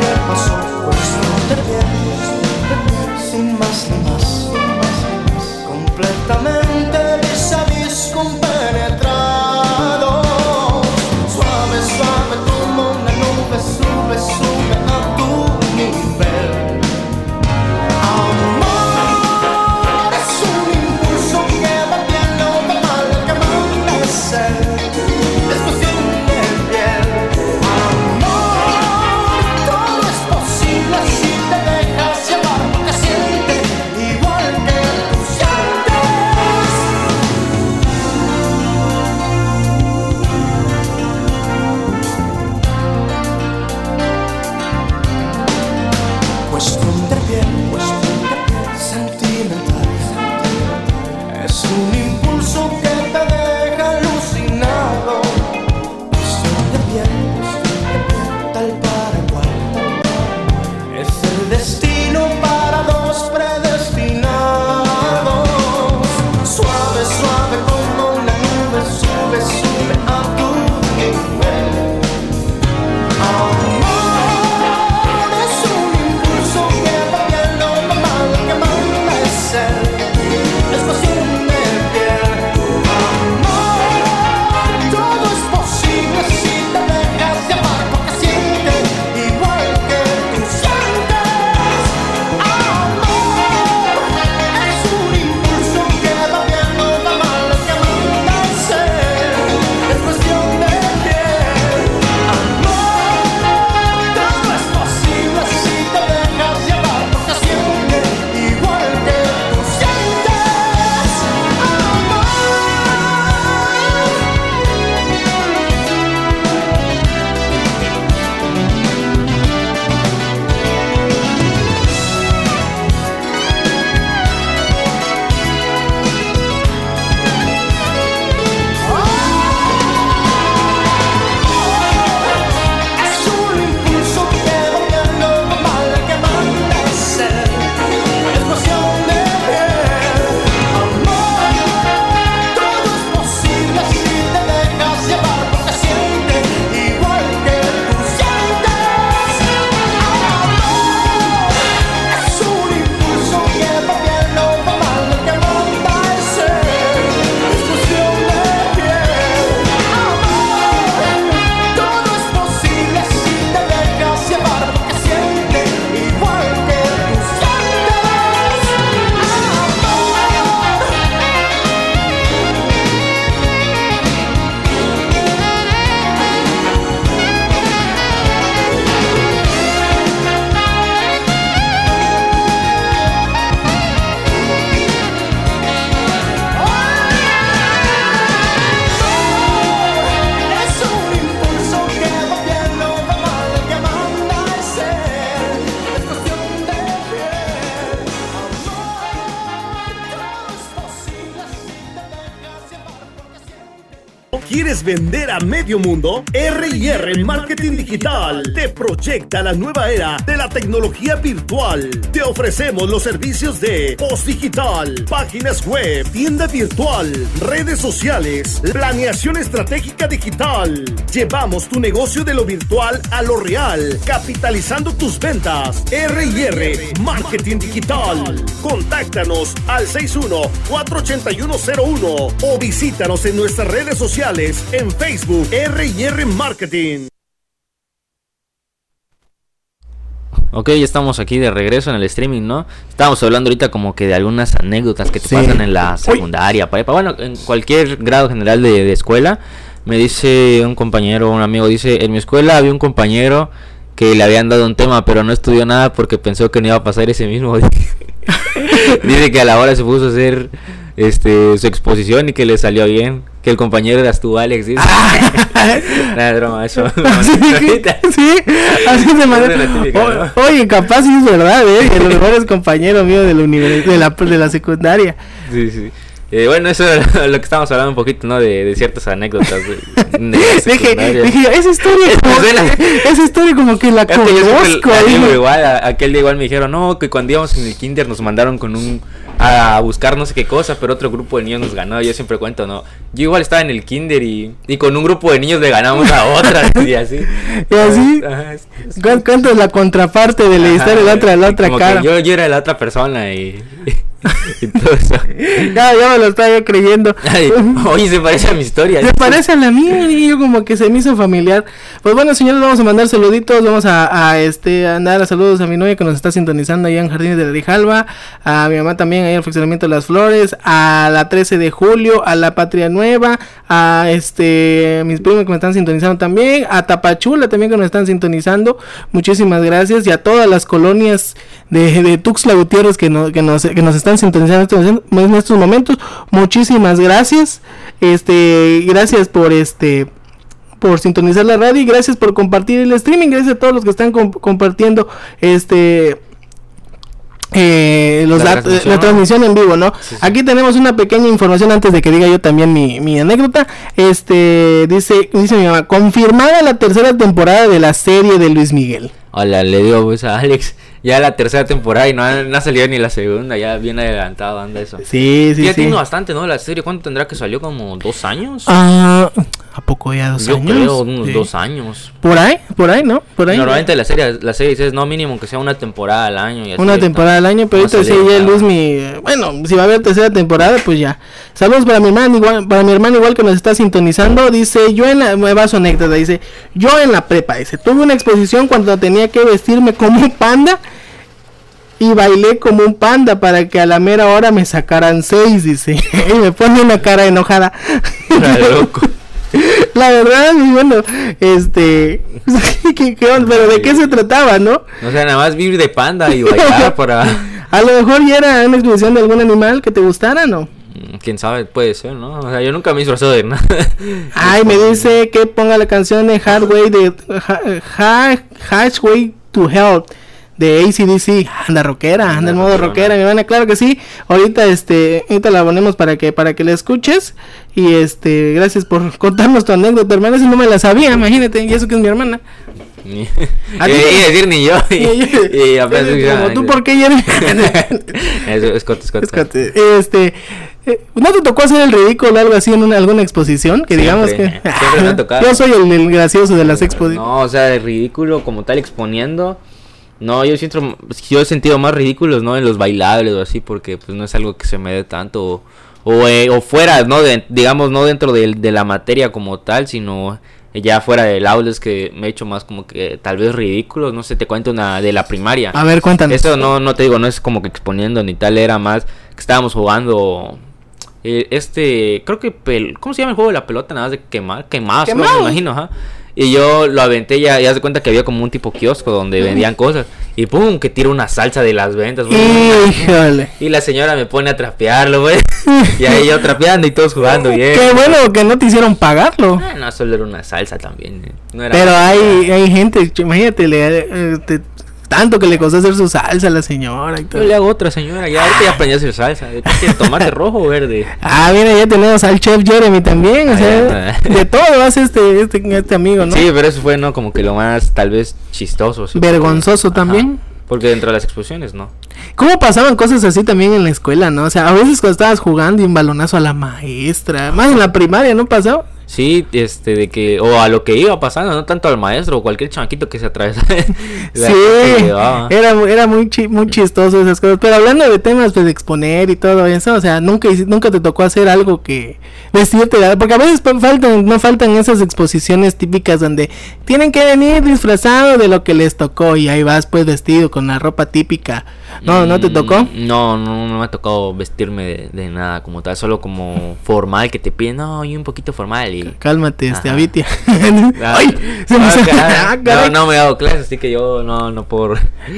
Speaker 3: vender medio mundo? R&R Marketing Digital te proyecta la nueva era de la tecnología virtual. Te ofrecemos los servicios de post digital, páginas web, tienda virtual, redes sociales, planeación estratégica digital. Llevamos tu negocio de lo virtual a lo real, capitalizando tus ventas. R&R Marketing Digital. Contáctanos al 61 48101 o visítanos en nuestras redes sociales en Facebook R&R Marketing.
Speaker 1: Ok, ya estamos aquí de regreso en el streaming, ¿no? Estábamos hablando ahorita como que de algunas anécdotas que te pasan en la secundaria, prepa, bueno, en cualquier grado general de, de, escuela. Me dice un compañero, un amigo, dice, en mi escuela había un compañero que le habían dado un tema, pero no estudió nada porque pensó que no iba a pasar ese mismo día. dice que a la hora se puso a hacer este su exposición y que le salió bien. Que el compañero eras tú, Alex. ¿sí? Nada, broma, eso.
Speaker 2: sí, así de manera. Oye, capaz sí es verdad, ¿eh? Que lo mejor es compañero mío de la, de la, de la secundaria.
Speaker 1: Sí, sí. Eh, bueno, eso es lo que estábamos hablando un poquito, ¿no? De, de ciertas anécdotas. De, de
Speaker 2: dije, dije, esa historia como, esa historia como que la conozco.
Speaker 1: El, igual, a, aquel día igual me dijeron, no, que cuando íbamos en el kinder nos mandaron con un a buscar no sé qué cosa, pero otro grupo de niños nos ganó. Yo siempre cuento, ¿no? Yo igual estaba en el kinder y, y con un grupo de niños le ganamos a otra y así.
Speaker 2: ¿Y así? ¿Cuánto es la contraparte de la historia de la otra, la otra cara?
Speaker 1: Yo, yo era la otra persona y... y todo eso.
Speaker 2: Ya, ya me lo estaba yo creyendo.
Speaker 1: Ay, oye, se parece a mi historia.
Speaker 2: Se parece a la mía y yo como que se me hizo familiar. Pues bueno, señores, vamos a mandar saluditos. Vamos a, a este a dar saludos a mi novia que nos está sintonizando allá en Jardines de la Rijalba. A mi mamá también ahí al funcionamiento de las flores. A la 13 de julio. A la Patria Nueva. A este mis primos que me están sintonizando también. A Tapachula también que nos están sintonizando. Muchísimas gracias. Y a todas las colonias de, de Tuxtla Gutiérrez que, no, que, nos, que nos están sintonizando en estos momentos. Muchísimas gracias. Este, gracias por este por sintonizar la radio y gracias por compartir el streaming. Gracias a todos los que están comp compartiendo este eh, los la, transmisión. la, transmisión en vivo, ¿no? Sí, sí. Aquí tenemos una pequeña información antes de que diga yo también mi, mi anécdota. Este dice, dice mi mamá, confirmada la tercera temporada de la serie de Luis Miguel.
Speaker 1: Hola, le digo pues a Alex, ya la tercera temporada y no ha, no ha salido ni la segunda, ya bien adelantado anda eso.
Speaker 2: Sí, sí,
Speaker 1: ya
Speaker 2: sí.
Speaker 1: tiene bastante, ¿no? La serie, ¿cuánto tendrá que salió? ¿Como dos años?
Speaker 2: Ah, ¿a poco ya dos
Speaker 1: Yo
Speaker 2: años?
Speaker 1: creo unos
Speaker 2: Sí.
Speaker 1: dos años.
Speaker 2: Por ahí, por ahí, ¿no? Por ahí.
Speaker 1: Normalmente la serie, la serie dices, no mínimo que sea una temporada al año. Y así
Speaker 2: Una temporada al año, pero ahorita sí ya. Luis mi bueno, si va a haber tercera temporada, pues ya. Saludos para mi hermano igual, para mi hermano igual que nos está sintonizando, dice, yo en la me va su anécdota, dice, yo en la prepa, dice, tuve una exposición cuando tenía que vestirme como un panda y bailé como un panda para que a la mera hora me sacaran seis, dice, y me pone una cara enojada.
Speaker 1: Loco.
Speaker 2: La verdad, y bueno, este, ¿qué, qué onda? pero de qué se trataba, ¿no?
Speaker 1: O sea, nada más vivir de panda y bailar para...
Speaker 2: A lo mejor ya era una exposición de algún animal que te gustara, ¿no?
Speaker 1: Mm, Quién sabe, puede ser, ¿no? O sea, yo nunca me he disfrazado de nada.
Speaker 2: Ay, me dice que ponga la canción de Hardway de ha, ha, Hatchway to Hell de ACDC. Anda rockera, anda en modo rockera, mi hermana, claro que sí. Ahorita este, ahorita la ponemos para que para que la escuches y este, gracias por contarnos tu anécdota, hermana, si no me la sabía, imagínate, y eso que es mi hermana.
Speaker 1: Ni,
Speaker 2: ¿A te-
Speaker 1: decir ni yo. Y, y apenas
Speaker 2: Como tú, ¿por qué ya
Speaker 1: Eso,
Speaker 2: Este, eh, ¿no te tocó hacer el ridículo algo así en una, alguna exposición? Que digamos que
Speaker 1: Siempre, siempre me ha tocado.
Speaker 2: yo soy el, el gracioso de las expos.
Speaker 1: No, o sea, de ridículo como tal exponiendo. No, yo siento, yo he sentido más ridículos, ¿no? En los bailables o así, porque pues no es algo que se me dé tanto. O, o, eh, o fuera, ¿no? De- digamos, no dentro de, de la materia como tal, sino ya fuera del aula es que me he hecho más como que tal vez ridículos. No sé, te cuento una de la primaria.
Speaker 2: A ver, cuéntanos.
Speaker 1: Eso no, no te digo, no es como que exponiendo ni tal, era más que estábamos jugando. eh, este, creo que, pel- ¿cómo se llama el juego de la pelota? Nada más de quemar, quemados,
Speaker 2: Quemado.
Speaker 1: me imagino, ajá. Y yo lo aventé ya, ya se cuenta que había como un tipo kiosco donde vendían cosas. Y pum, que tira una salsa de las ventas. güey.
Speaker 2: Híjole.
Speaker 1: Y la señora me pone a trapearlo, güey. Y ahí yo trapeando y todos jugando bien.
Speaker 2: Qué bueno que no te hicieron pagarlo.
Speaker 1: Ah, no, solo era una salsa también. eh. No era
Speaker 2: Pero hay, hay gente, imagínate, le, eh, te, tanto que le costó hacer su salsa a la señora y todo.
Speaker 1: Yo le hago otra señora, ya ahorita ya aprendí a hacer salsa. ¿De qué quieres, tomate rojo o verde?
Speaker 2: Ah, mira, ya tenemos al chef Jeremy también, o
Speaker 1: Ah,
Speaker 2: sea, de todo hace este, este, este amigo, ¿no?
Speaker 1: Sí, pero eso fue, ¿no? Como que lo más, tal vez, chistoso. sí,
Speaker 2: Vergonzoso
Speaker 1: Ajá.
Speaker 2: también.
Speaker 1: Porque dentro de las exposiciones, ¿no?
Speaker 2: ¿Cómo pasaban cosas así también en la escuela, no? O sea, a veces cuando estabas jugando y un balonazo a la maestra, más en la primaria, ¿no pasaba?
Speaker 1: Sí, este, de que, o a lo que iba pasando, no tanto al maestro o cualquier chamaquito que se atravesaba.
Speaker 2: Sí, era, era muy, chi- muy chistoso esas cosas. Pero hablando de temas pues, de exponer y todo eso, o sea, nunca, nunca te tocó hacer algo que vestirte, porque a veces faltan, no faltan esas exposiciones típicas donde tienen que venir disfrazados de lo que les tocó y ahí vas pues vestido con la ropa típica. No, ¿no te
Speaker 1: Mm,
Speaker 2: tocó?
Speaker 1: No, no, no me ha tocado vestirme de, de nada como tal, solo como formal que te piden, no, y un poquito formal y...
Speaker 2: Cálmate, este,
Speaker 1: Ajá.
Speaker 2: Avitia.
Speaker 1: Ah,
Speaker 2: ¡Ay! Se me
Speaker 1: ah.
Speaker 2: ¡Ah,
Speaker 1: no, no me he dado clases, así que yo no, no puedo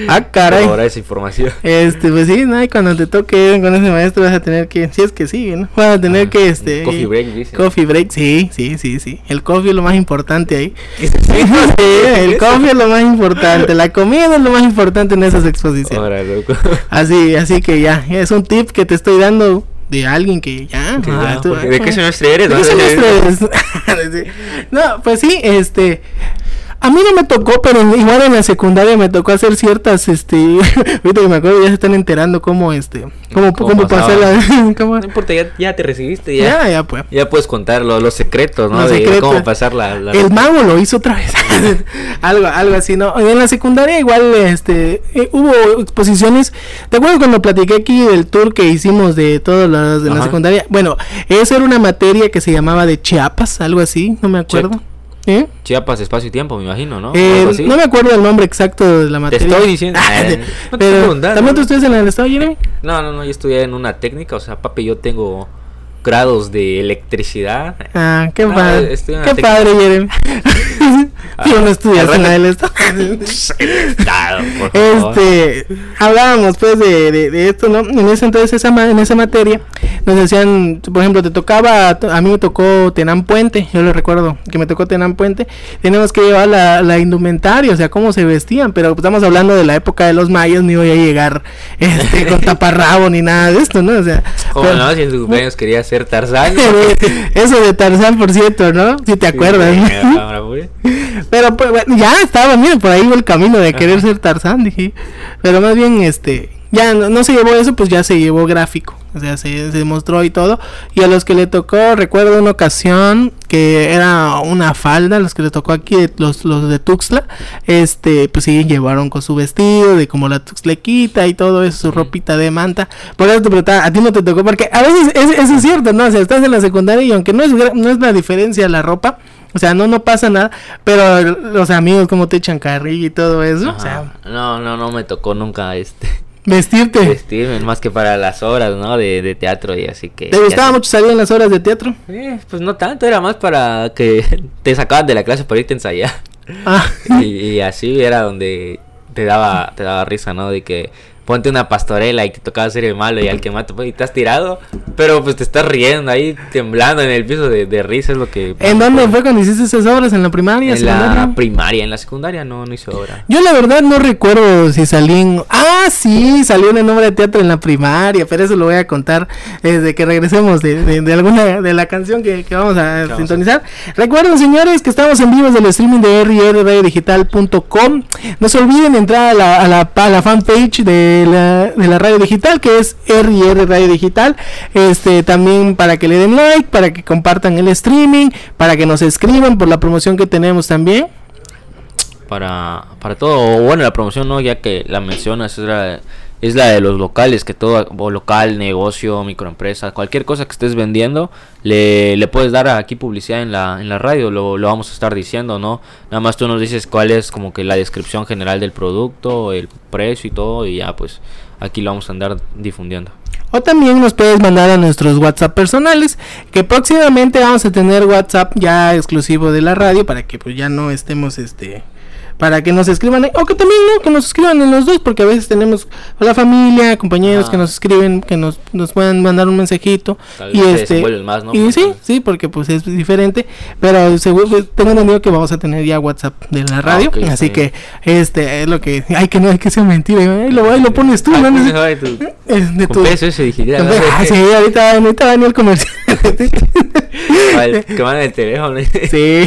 Speaker 2: ¡Ah, caray!
Speaker 1: corroborar esa información.
Speaker 2: Este, pues sí, no, y cuando te toque con ese maestro vas a tener que, si es que sigue, ¿no? Vas a tener
Speaker 1: Ah,
Speaker 2: que, este...
Speaker 1: coffee break, dice.
Speaker 2: Coffee break, sí, sí, sí, sí. El coffee es lo más importante ahí.
Speaker 1: ¿Qué es eso?
Speaker 2: Sí, el coffee es lo más importante. La comida es lo más importante en esas exposiciones.
Speaker 1: Ahora, loco.
Speaker 2: Así, así que ya, es un tip que te estoy dando de alguien que ya.
Speaker 1: Que
Speaker 2: ah,
Speaker 1: ya,
Speaker 2: tú-
Speaker 1: porque ¿De qué semestre eres?
Speaker 2: ¿de
Speaker 1: no?
Speaker 2: qué semestre eres? No, pues sí, este. A mí no me tocó, pero igual en la secundaria me tocó hacer ciertas, este, ahorita que me acuerdo ya se están enterando cómo, este, cómo,
Speaker 1: ¿Cómo
Speaker 2: cómo, pasar la, cómo-
Speaker 1: No importa, ya, ya te recibiste, ya.
Speaker 2: ya, ya pues.
Speaker 1: Ya puedes contar lo- los secretos, ¿no?
Speaker 2: Los
Speaker 1: de
Speaker 2: secretos.
Speaker 1: cómo pasar la... la-
Speaker 2: El mago lo hizo otra vez. algo, algo así, ¿no? En la secundaria igual este eh, hubo exposiciones. ¿Te acuerdas cuando platiqué aquí del tour que hicimos de todos los de la secundaria? Bueno, eso era una materia que se llamaba de Chiapas, algo así, no me acuerdo. ¿Eh?
Speaker 1: Chiapas, espacio y tiempo, me imagino, ¿no?
Speaker 2: Eh, no me acuerdo el nombre exacto de la
Speaker 1: Te
Speaker 2: materia.
Speaker 1: estoy diciendo.
Speaker 2: Ah,
Speaker 1: Eh, no te
Speaker 2: pero. ¿También tú estudias en el estado, Jeremy?
Speaker 1: No, no, no, yo estudié en una técnica, o sea, papi, yo tengo grados de electricidad.
Speaker 2: Ah, qué
Speaker 1: Ah,
Speaker 2: padre. Qué padre, Jeremy. Tú no estudias
Speaker 1: al
Speaker 2: en la
Speaker 1: rato-
Speaker 2: del estado.
Speaker 1: Estado, por favor.
Speaker 2: Este, hablábamos pues de, de, de esto, ¿no? En ese entonces, esa en esa materia, nos decían, por ejemplo, te tocaba, a mí me tocó Tenán Puente, yo lo recuerdo, que me tocó Tenán Puente, tenemos que llevar la, la indumentaria, o sea, cómo se vestían, pero pues, estamos hablando de la época de los mayas, ni voy a llegar este, con taparrabo ni nada de esto, ¿no? O sea,
Speaker 1: ¿Cómo
Speaker 2: pero-
Speaker 1: no? Si en tu cumpleaños quería ser Tarzán.
Speaker 2: eso de Tarzán, por cierto, ¿no? Si te acuerdas.
Speaker 1: Sí.
Speaker 2: Pero pues bueno, ya estaba, mira, por ahí el camino de querer ser Tarzán, dije. Pero más bien, este, ya no, no se llevó eso, pues ya se llevó gráfico. O sea, se, se mostró y todo. Y a los que le tocó, recuerdo una ocasión que era una falda, los que le tocó aquí, los, los de Tuxtla, este, pues sí, llevaron con su vestido, de como la tuxtlequita y todo eso, su ropita de manta. Por eso te preguntaba, a ti no te tocó, porque a veces es- eso es cierto, ¿no? O sea, estás en la secundaria y aunque no es, no es la diferencia la ropa, o sea, no, no pasa nada, pero los amigos como te echan carrilla y todo eso, o sea,
Speaker 1: Ajá. No, no, no me tocó nunca este
Speaker 2: vestirte.
Speaker 1: vestirme, más que para las horas, ¿no? De, de teatro y así que.
Speaker 2: ¿Te gustaba mucho salir en las horas de teatro?
Speaker 1: Eh, pues no tanto, era más para que te sacaban de la clase para irte a ensayar.
Speaker 2: Ah,
Speaker 1: y, y así era donde te daba, te daba risa, ¿no? De que ponte una pastorela y te tocaba ser el malo y al que mata, pues, y te has tirado, pero pues te estás riendo ahí, temblando en el piso de, de risa, es lo que...
Speaker 2: ¿En dónde fue cuando hiciste esas obras? ¿En la primaria?
Speaker 1: En la primaria, en la secundaria no, no hice obra.
Speaker 2: Yo la verdad no recuerdo si salí en... Ah, sí, salió en el nombre de teatro en la primaria, pero eso lo voy a contar desde que regresemos de, de- de alguna de la canción que, que vamos a
Speaker 1: vamos a-
Speaker 2: sintonizar. Recuerden, señores, que estamos en vivo del streaming de rrradiodigital.com. No se olviden de entrar a la, a la, a la fanpage de de la radio digital, que es RR Radio Digital. Este, también para que le den like, para que compartan el streaming, para que nos escriban por la promoción que tenemos también.
Speaker 1: Para, para todo, bueno, la promoción no, ya que la mencionas, es la, es la de los locales, que todo, o local, negocio, microempresa, cualquier cosa que estés vendiendo, le, le puedes dar aquí publicidad en la, en la radio, lo, lo vamos a estar diciendo, ¿no? Nada más tú nos dices cuál es como que la descripción general del producto, el precio y todo, y ya pues aquí lo vamos a andar difundiendo.
Speaker 2: O también nos puedes mandar a nuestros WhatsApp personales, que próximamente vamos a tener WhatsApp ya exclusivo de la radio para que pues ya no estemos este para que nos escriban, o que también no, que nos escriban en los dos, porque a veces tenemos a la familia, compañeros que
Speaker 1: Ah.
Speaker 2: nos escriben, que nos, nos pueden mandar un mensajito.
Speaker 1: Tal
Speaker 2: y
Speaker 1: vez
Speaker 2: este,
Speaker 1: más, ¿no?
Speaker 2: y sí, sí, porque pues es diferente, pero seguro, pues, tengo entendido que vamos a tener ya WhatsApp de la radio,
Speaker 1: ok, está
Speaker 2: así que este es lo que, ay que no, hay que sea mentira, lo, ahí lo pones tú,
Speaker 1: Ah,
Speaker 2: ¿no?
Speaker 1: pues, ay, tu-
Speaker 2: es de tu,
Speaker 1: peso ese dije, ya,
Speaker 2: Ah, sí, ahorita, ahorita va a venir el comercial.
Speaker 1: Al- que van en el teléfono.
Speaker 2: sí.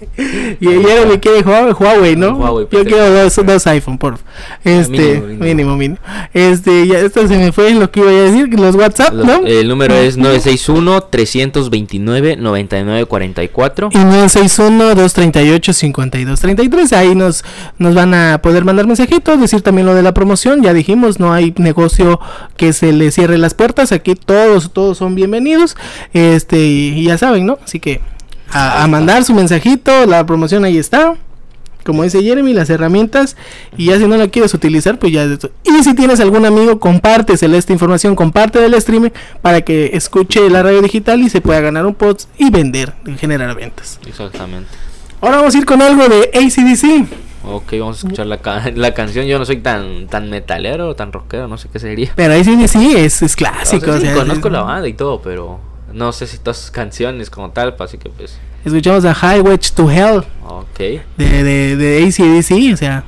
Speaker 2: Y ella le quiere Huawei, ¿no?
Speaker 1: Huawei,
Speaker 2: Yo quiero dos, dos iPhone, por. Este,
Speaker 1: Mínimo,
Speaker 2: mínimo. Este, ya esto se me fue lo que iba a decir, que los WhatsApp,
Speaker 1: Los-
Speaker 2: ¿no?
Speaker 1: El número es 961-329-9944.
Speaker 2: Y 961-238-5233. Ahí nos, nos van a poder mandar mensajitos, decir también lo de la promoción. Ya dijimos, no hay negocio que se le cierre las puertas. Aquí todos, todos son bienvenidos. Este, y ya saben, ¿no? Así que a, a mandar su mensajito, la promoción ahí está. Como dice Jeremy, las herramientas. Y ya si no la quieres utilizar, pues ya. es de tu- Y si tienes algún amigo, compártesele esta información, comparte del streaming para que escuche la radio digital y se pueda ganar un post y vender, y generar ventas.
Speaker 1: Exactamente.
Speaker 2: Ahora vamos a ir con algo de ACDC.
Speaker 1: Ok, vamos a escuchar la, ca- la canción. Yo no soy tan tan metalero o tan rockero, no sé qué sería.
Speaker 2: Pero ACDC es, es
Speaker 1: O
Speaker 2: clásico.
Speaker 1: sea,
Speaker 2: o
Speaker 1: sí,
Speaker 2: sea,
Speaker 1: conozco
Speaker 2: es-
Speaker 1: la banda y todo, pero no sé si todas sus canciones como tal, pues, así que pues.
Speaker 2: Escuchamos a Highway to Hell
Speaker 1: Ok.
Speaker 2: de, de, de ACDC. O sea,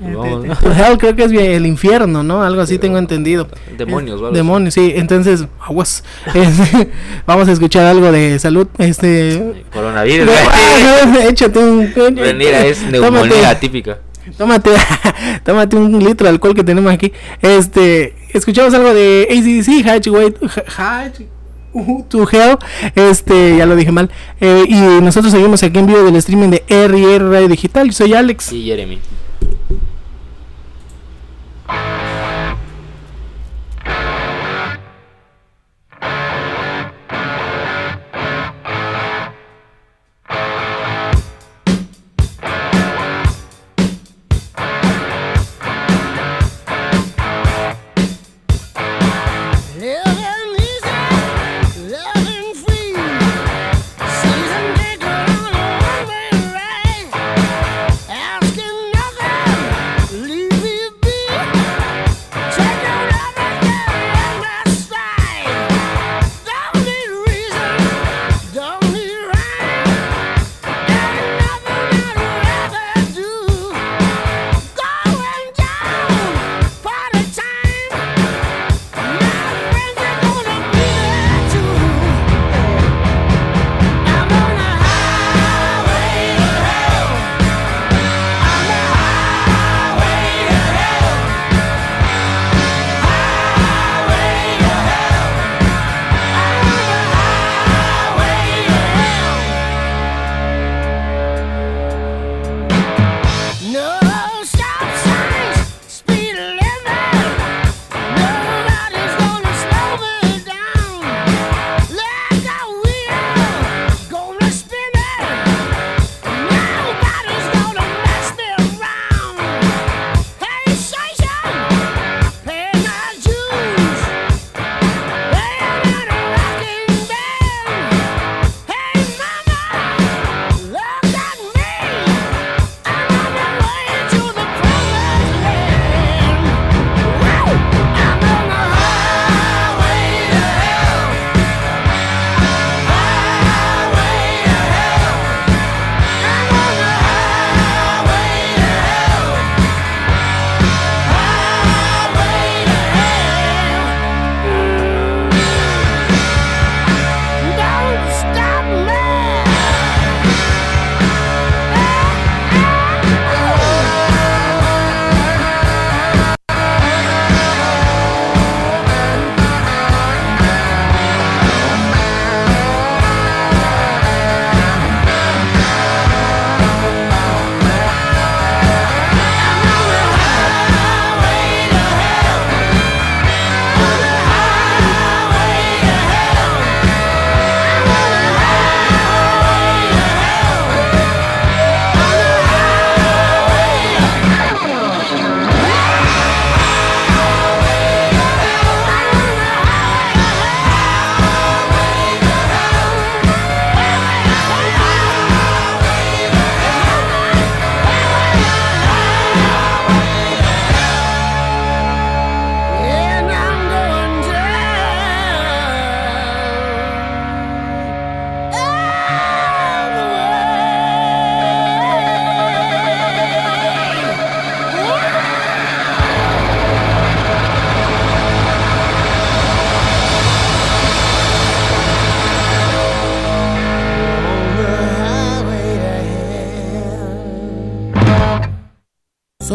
Speaker 1: vamos,
Speaker 2: de-
Speaker 1: ¿no?
Speaker 2: to Hell creo que es el infierno, ¿no? Algo así tengo entendido.
Speaker 1: Demonios,
Speaker 2: Eh,
Speaker 1: así.
Speaker 2: Demonios, sí. Entonces, aguas. Vamos a escuchar algo de salud. Este.
Speaker 1: Coronavirus.
Speaker 2: Ah, échate un.
Speaker 1: Mentira, es
Speaker 2: tómate-
Speaker 1: neumonía típica.
Speaker 2: Tómate, tómate un litro de alcohol que tenemos aquí. Este, escuchamos algo de ACDC, Highway Hatch to. Este, ya lo dije mal. Eh, y nosotros seguimos aquí en vivo del streaming de RR Radio Digital. Yo soy Alex.
Speaker 1: Sí, Jeremy.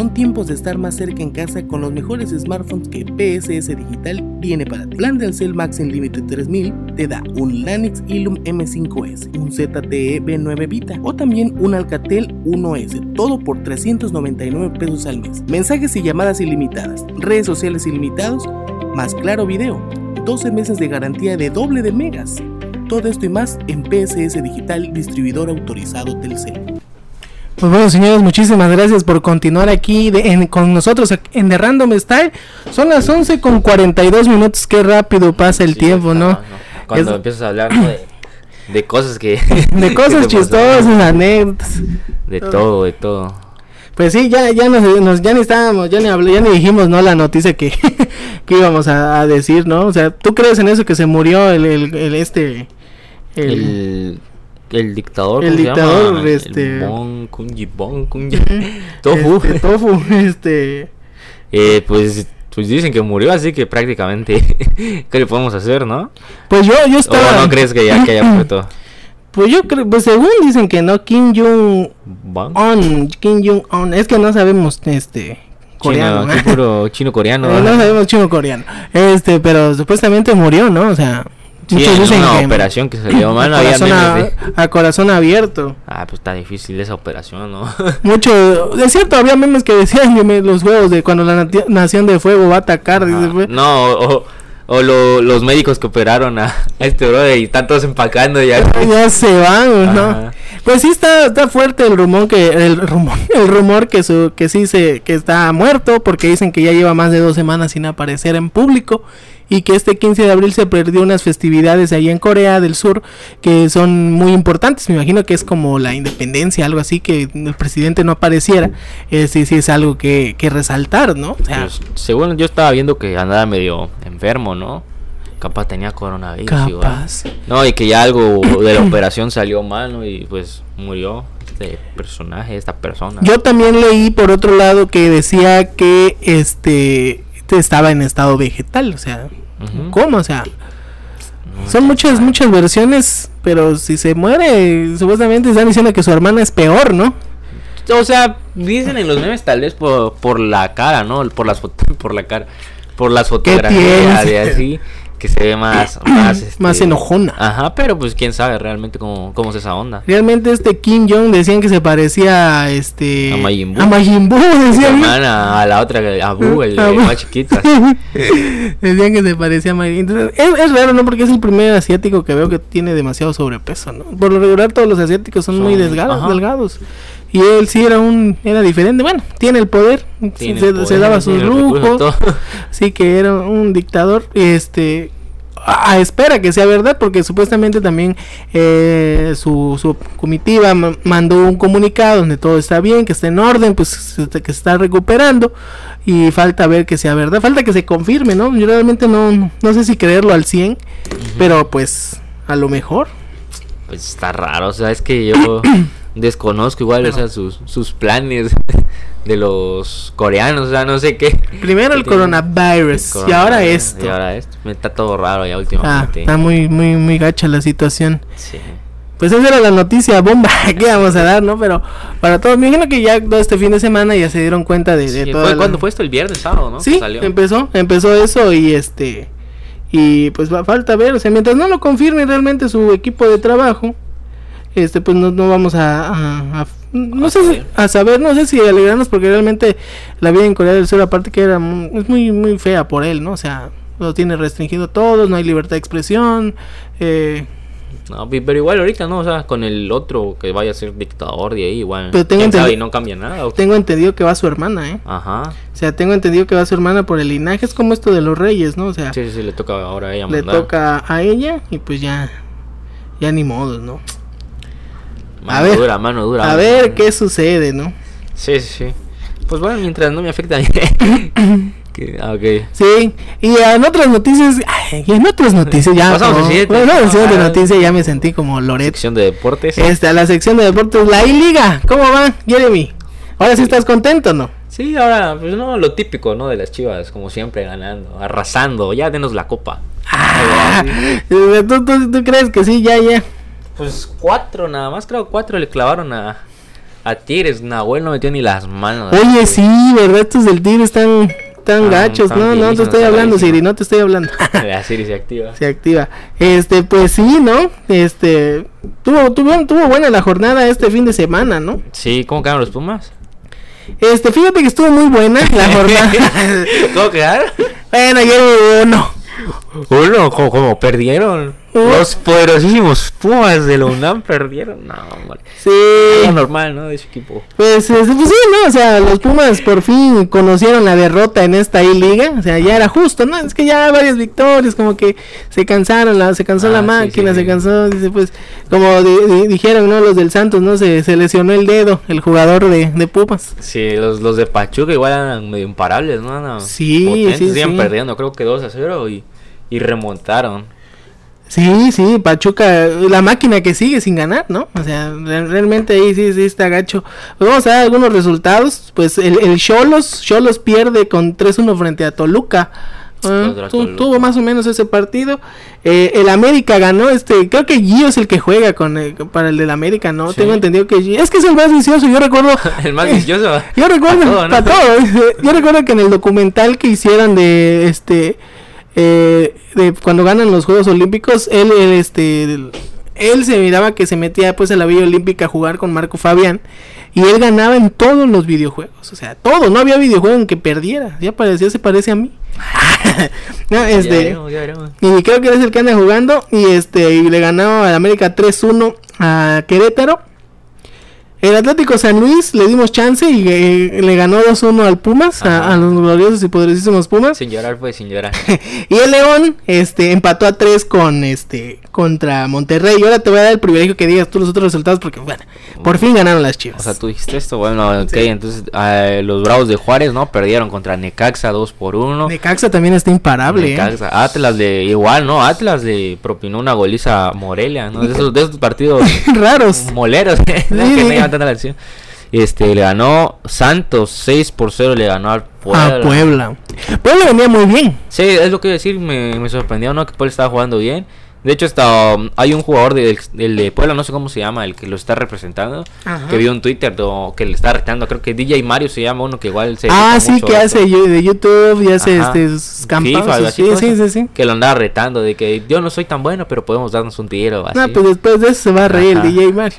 Speaker 2: Tiempos de estar más cerca en casa con los mejores smartphones que PSS Digital tiene para ti. Plan de Alcel Max Unlimited 3000 te da un Lanix Illum M5S, un ZTE B9 Vita o también un Alcatel 1S, todo por 399 pesos al mes. Mensajes y llamadas ilimitadas, redes sociales ilimitados, más claro video, 12 meses de garantía de doble de megas. Todo esto y más en PSS Digital, distribuidor autorizado Telcel. Pues bueno, señores, muchísimas gracias por continuar aquí de- en- con nosotros en The Random Style. Son las 11 con 42 minutos. Qué rápido pasa el
Speaker 1: Sí,
Speaker 2: tiempo,
Speaker 1: está,
Speaker 2: ¿no?
Speaker 1: Cuando
Speaker 2: Es-
Speaker 1: empiezas a hablar ¿no? de, de cosas que...
Speaker 2: De cosas chistosas, anécdotas.
Speaker 1: De todo, de todo.
Speaker 2: Pues sí, ya, ya nos, nos- ya ni estábamos, ya ni hablé, ya ni dijimos, ¿no? La noticia que, que íbamos a, a decir, ¿no? O sea, ¿tú crees en eso que se murió el, el, el este, el,
Speaker 1: El, el dictador,
Speaker 2: El
Speaker 1: ¿cómo se
Speaker 2: dictador,
Speaker 1: llama?
Speaker 2: este-
Speaker 1: El Bon Kunji Bon Kunji Tofu.
Speaker 2: este, tofu, este,
Speaker 1: Eh, pues, pues dicen que murió, así que prácticamente, ¿qué le podemos hacer, no?
Speaker 2: pues yo, yo
Speaker 1: ¿O
Speaker 2: estaba,
Speaker 1: no crees que ya que haya muerto?
Speaker 2: pues yo creo, pues según dicen que no, Kim Jong
Speaker 1: Bon?
Speaker 2: On, Kim Jong On, es que no sabemos, este, coreano,
Speaker 1: Chino,
Speaker 2: ¿no?
Speaker 1: puro chino coreano.
Speaker 2: Eh, no
Speaker 1: ¿verdad?
Speaker 2: sabemos chino coreano, este, pero supuestamente murió, ¿no? O sea, muchos
Speaker 1: en
Speaker 2: dicen
Speaker 1: una
Speaker 2: que
Speaker 1: operación que se dio mal,
Speaker 2: a,
Speaker 1: había
Speaker 2: corazón a,
Speaker 1: memes de-
Speaker 2: a corazón abierto.
Speaker 1: Ah, pues está difícil esa operación, ¿no?
Speaker 2: Mucho, es cierto, había memes que decían que los juegos de cuando la nación de fuego va a atacar. dice,
Speaker 1: Ah, no, o, o lo- los médicos que operaron a, a este brother y están todos empacando ya.
Speaker 2: Ya se van, ¿no?
Speaker 1: Ajá.
Speaker 2: Pues sí está, está fuerte el rumor que el rumor, el rumor que su que sí se que está muerto porque dicen que ya lleva más de dos semanas sin aparecer en público y que este 15 de abril se perdió unas festividades ahí en Corea del Sur que son muy importantes. Me imagino que es como la independencia, algo así que el presidente no apareciera. Eh, sí, sí es algo que, que resaltar, ¿no? O sea,
Speaker 1: Pues, según yo estaba viendo que andaba medio enfermo, ¿no? Capaz tenía coronavirus. igual.
Speaker 2: capaz.
Speaker 1: No, y que ya algo de la operación salió mal, ¿no? Y pues murió este personaje, esta persona.
Speaker 2: Yo también leí por otro lado que decía que este estaba en estado vegetal, o sea. ¿cómo? O sea,
Speaker 1: No,
Speaker 2: son muchas muchas versiones, pero si se muere, supuestamente están diciendo que su hermana es peor, ¿no?
Speaker 1: O sea, dicen en los memes tal vez por, por la cara, ¿no? Por las por la cara, por las fotografías de así, que se ve más, más, este,
Speaker 2: Más enojona.
Speaker 1: Ajá, pero pues quién sabe realmente cómo, cómo es esa onda.
Speaker 2: Realmente este Kim Jong decían que se parecía a este
Speaker 1: A Majin Buu.
Speaker 2: a Majin Buu, decían.
Speaker 1: hermana, a la otra, a Bu, el,
Speaker 2: A
Speaker 1: el
Speaker 2: Bu.
Speaker 1: más chiquita.
Speaker 2: Decían que se parecía a Majin. Entonces, es, es raro, ¿no? Porque es el primer asiático que veo que tiene demasiado sobrepeso, ¿no? Por lo regular todos los asiáticos son, muy delgados, delgados. Y él sí era un era diferente. Bueno, tiene el poder,
Speaker 1: Tiene
Speaker 2: se,
Speaker 1: el
Speaker 2: se
Speaker 1: poder,
Speaker 2: daba sus lujos. Sí que era un dictador, este a, espera que sea verdad porque supuestamente también eh, su, su comitiva ma- mandó un comunicado donde todo está bien, que está en orden, pues que se está recuperando y falta ver que sea verdad, falta que se confirme, ¿no? Yo realmente no, no sé si creerlo al 100, pero pues a lo mejor.
Speaker 1: Pues está raro, o sea, es que yo desconozco igual, o sea, sus, sus planes de los coreanos, o sea, no sé qué.
Speaker 2: Primero el coronavirus y ahora esto.
Speaker 1: Y ahora esto. Me Está todo raro ya
Speaker 2: Ah,
Speaker 1: últimamente.
Speaker 2: está muy, muy, muy gacha la situación.
Speaker 1: Sí.
Speaker 2: Pues esa era la noticia bomba que vamos a dar, ¿no? Pero para todos, me imagino que ya todo este fin de semana ya se dieron cuenta de, de
Speaker 1: Sí,
Speaker 2: todo.
Speaker 1: fue-
Speaker 2: el-
Speaker 1: ¿Cuándo fue esto? El viernes, sábado, ¿no?
Speaker 2: Sí,
Speaker 1: salió.
Speaker 2: empezó, empezó eso y este y pues va falta ver, o sea, mientras no lo confirme realmente su equipo de trabajo, este pues no, no vamos a, a- a- no
Speaker 1: A
Speaker 2: sé si- a saber, no sé si alegrarnos porque realmente la vida en Corea del Sur aparte que era es muy muy fea por él, ¿no? O sea, lo tiene restringido todo, no hay libertad de expresión, eh,
Speaker 1: No, pero igual ahorita, ¿no? O sea, con el otro que vaya a ser dictador de ahí, igual.
Speaker 2: Pero tengo
Speaker 1: quién sabe,
Speaker 2: entendi-
Speaker 1: y no cambia nada.
Speaker 2: tengo entendido que va su hermana, ¿eh?
Speaker 1: Ajá.
Speaker 2: O sea, tengo entendido que va su hermana por el linaje, es como esto de los reyes, ¿no? O sea,
Speaker 1: Sí, sí, sí, le toca ahora a ella
Speaker 2: le toca a ella y pues ya ya ni modo, ¿no?
Speaker 1: Mano
Speaker 2: a ver,
Speaker 1: dura, mano dura.
Speaker 2: A ver qué sucede, ¿no?
Speaker 1: Sí, sí, sí. Pues bueno, mientras no me afecta. ah, ok.
Speaker 2: Sí, y en otras noticias, ay, y en otras noticias ya
Speaker 1: Pasamos
Speaker 2: como-
Speaker 1: al siguiente.
Speaker 2: bueno, en la siguiente
Speaker 1: Ah.
Speaker 2: noticia ya me sentí como Loret.
Speaker 1: Sección de deportes.
Speaker 2: Este, a la sección de deportes, la I-Liga, ¿cómo va, Jeremy? Ahora sí estás contento, ¿no?
Speaker 1: Sí, ahora, pues no, lo típico, ¿no? De las chivas, como siempre, ganando, arrasando. Ya denos la copa.
Speaker 2: Ah. ¿tú, tú, tú crees que sí, ya, ya?
Speaker 1: Pues cuatro nada más, creo cuatro le clavaron a, A Tigres, Nahuel no metió ni las manos.
Speaker 2: Oye, sí, ¿verdad? Estos del Tigre están tan gachos.
Speaker 1: tan
Speaker 2: No, no te estoy hablando. Siri, no te estoy hablando.
Speaker 1: La serie se activa.
Speaker 2: se activa. Este, pues sí, ¿no? Este, tuvo, tuvo, tuvo buena la jornada este fin de semana, ¿no?
Speaker 1: Sí, ¿cómo quedaron los Pumas?
Speaker 2: Este, fíjate que estuvo muy buena la jornada.
Speaker 1: ¿Cómo quedaron?
Speaker 2: bueno, hubo uno.
Speaker 1: Uno, como, como perdieron. Los poderosísimos Pumas de la UNAM perdieron. No, hombre.
Speaker 2: Sí.
Speaker 1: Es normal, ¿no? De ese equipo.
Speaker 2: Pues, este, pues sí, ¿no? O sea, los Pumas por fin conocieron la derrota en esta I-Liga. O sea, ya era justo, ¿no? Es que ya varias victorias, como que se cansaron, la, se cansó
Speaker 1: Ah,
Speaker 2: la máquina,
Speaker 1: sí,
Speaker 2: se cansó, dice, pues, como di- di- dijeron, ¿no? Los del Santos, ¿no? Se, se lesionó el dedo, el jugador de, de Pumas.
Speaker 1: Sí, los, los de Pachuca igual eran medio imparables, ¿no? Eran
Speaker 2: Sí,
Speaker 1: potentes,
Speaker 2: sí,
Speaker 1: siguen perdiendo, creo que 2 a 0 y, y remontaron.
Speaker 2: Sí, sí, Pachuca, la máquina que sigue sin ganar, ¿no? O sea, re- realmente ahí sí, sí está gacho. Pues vamos a dar algunos resultados. Pues el el Cholos, Cholos pierde con 3-1 frente a Toluca. Ah, tu-
Speaker 1: Toluca.
Speaker 2: tuvo más o menos ese partido. Eh, el América ganó, este, creo que Gio es el que juega con el- para el del América, ¿no?
Speaker 1: Sí.
Speaker 2: Tengo entendido que Gio, es que es el más vicioso, yo recuerdo.
Speaker 1: El más vicioso.
Speaker 2: Yo recuerdo,
Speaker 1: Pa' todo, ¿no?
Speaker 2: pa' todo, yo recuerdo que en el documental que hicieron de este eh, de cuando ganan los Juegos Olímpicos, él, él, este el- él se miraba que se metía pues a la Villa Olímpica a jugar con Marco Fabián y él ganaba en todos los videojuegos, o sea, todo, no había videojuego en que perdiera, ya parecía se parece a mí. no,
Speaker 1: Ya
Speaker 2: este
Speaker 1: veremos, ya veremos.
Speaker 2: y creo que es el que anda jugando. Y este y le ganó al América 3-1 a Querétaro. El Atlético San Luis le dimos chance y eh, le ganó 2-1 al Pumas, a, los gloriosos y poderosísimos Pumas.
Speaker 1: Sin llorar, pues, sin llorar.
Speaker 2: Y el León este empató a 3 con este contra Monterrey. Y ahora te voy a dar el privilegio que digas tú los otros resultados porque bueno, por fin ganaron las Chivas.
Speaker 1: O sea, tú dijiste esto, bueno, ok,
Speaker 2: Sí.
Speaker 1: entonces eh, los Bravos de Juárez, ¿no? Perdieron contra Necaxa 2 por 1.
Speaker 2: Necaxa también está imparable. ¿eh?
Speaker 1: Necaxa. Atlas de igual, ¿no? Atlas le propinó una goliza a Morelia, ¿no? De esos, de esos partidos
Speaker 2: Raros.
Speaker 1: moleros, ¿no?
Speaker 2: Sí,
Speaker 1: que tanta la atención. Este, le ganó Santos 6 por 0, le ganó al Puebla.
Speaker 2: A Puebla. Puebla venía muy bien.
Speaker 1: Sí, es lo que iba a decir, me, me sorprendió, ¿no? Que Puebla estaba jugando bien. De hecho, hasta um, hay un jugador de- del, del de Puebla, no sé cómo se llama, el que lo está representando,
Speaker 2: Ajá.
Speaker 1: que vio un Twitter do- que le está retando, creo que DJ Mario se llama uno que igual se...
Speaker 2: Ah, sí, que hace de YouTube y hace
Speaker 1: Ajá.
Speaker 2: este sus campañas. Sí, sí, sí, sí.
Speaker 1: Que lo andaba retando de que yo no soy tan bueno, pero podemos darnos un tiro. Así.
Speaker 2: No, pues después de eso se va a reír
Speaker 1: Ajá.
Speaker 2: el DJ Mario.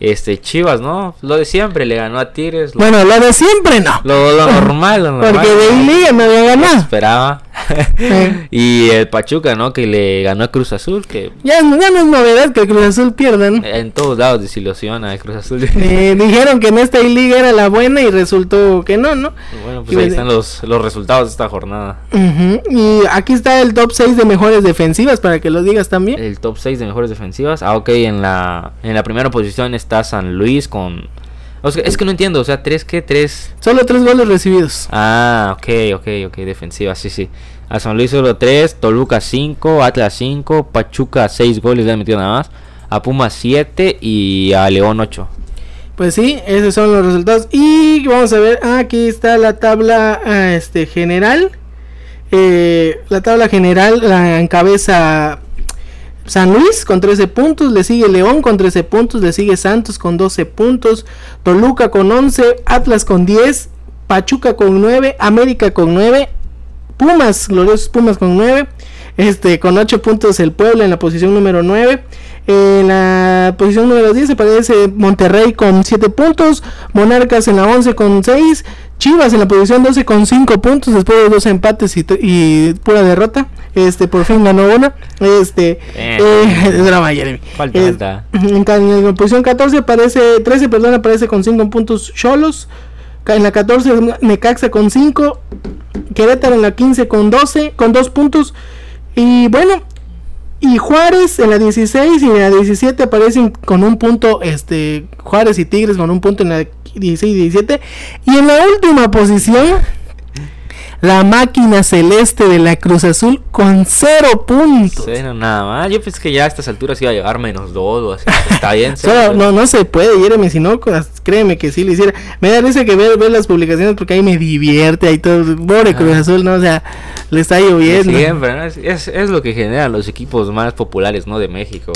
Speaker 1: Este, Chivas, ¿no? Lo de siempre, le ganó a Tigres. Lo,
Speaker 2: Bueno, lo de siempre no.
Speaker 1: lo, lo normal, lo normal.
Speaker 2: Porque de liga no había ganado.
Speaker 1: Esperaba. Y el Pachuca, ¿no? Que le ganó a Cruz Azul, que
Speaker 2: Ya, ya no es novedad que el Cruz Azul pierda, ¿no?
Speaker 1: en todos lados desilusiona el Cruz Azul.
Speaker 2: Eh, dijeron que en esta liga era la buena y resultó que no, ¿no?
Speaker 1: bueno,
Speaker 2: Y
Speaker 1: pues ahí
Speaker 2: ves-
Speaker 1: están los, los resultados de esta jornada.
Speaker 2: Ujú, Y aquí está el top 6 de mejores defensivas para que lo digas también.
Speaker 1: El top 6 de mejores defensivas. Ah, ok, en la, en la primera posición está San Luis con... o sea, es que no entiendo, o sea, ¿tres qué? ¿Tres?
Speaker 2: Solo tres goles recibidos.
Speaker 1: Ah, ok, ok, ok, defensiva, sí, sí. A San Luis solo 3, Toluca 5, Atlas 5, Pachuca 6 goles le han metido nada más, a Pumas 7 y a León 8.
Speaker 2: Pues sí, esos son los resultados. Y vamos a ver, aquí está la tabla ah, este, general. Eh, la tabla general la encabeza San Luis con 13 puntos, le sigue León con 13 puntos, le sigue Santos con 12 puntos, Toluca con 11, Atlas con 10, Pachuca con 9, América con 9, Pumas, gloriosos Pumas con 9, este, con 8 puntos el Puebla en la posición número 9. En la posición número 10 aparece Monterrey con 7 puntos, Monarcas en la 11 con 6, Chivas en la posición 12 con 5 puntos después de dos empates y, y pura derrota. Este por fin ganó una. Este
Speaker 1: Eh.
Speaker 2: eh, drama, Jeremy.
Speaker 1: Falta,
Speaker 2: Eh,
Speaker 1: falta.
Speaker 2: en, la posición 14 aparece 13, perdón, aparece con 5 puntos Cholos. En la 14 Necaxa con 5, Querétaro en la 15 con 12, con 2 puntos. Y bueno, y Juárez en la 16 y en la 17 aparecen con un punto, este, Juárez y Tigres con un punto en la 16 y 17. Y en la última posición, la máquina celeste de la Cruz Azul con 0 puntos.
Speaker 1: Cero, nada más. Yo pensé que ya a estas alturas iba a llegar menos 2 o así. Está bien,
Speaker 2: Solo-
Speaker 1: cero,
Speaker 2: no, no se puede, Jeremy, si no, créeme que sí lo hiciera. Me da risa que ver, ver las publicaciones porque ahí me divierte, ahí todo, pobre Cruz Azul, ¿no? O sea, le está lloviendo.
Speaker 1: Siempre, ¿no? Es, es, es lo que generan los equipos más populares, ¿no? De México.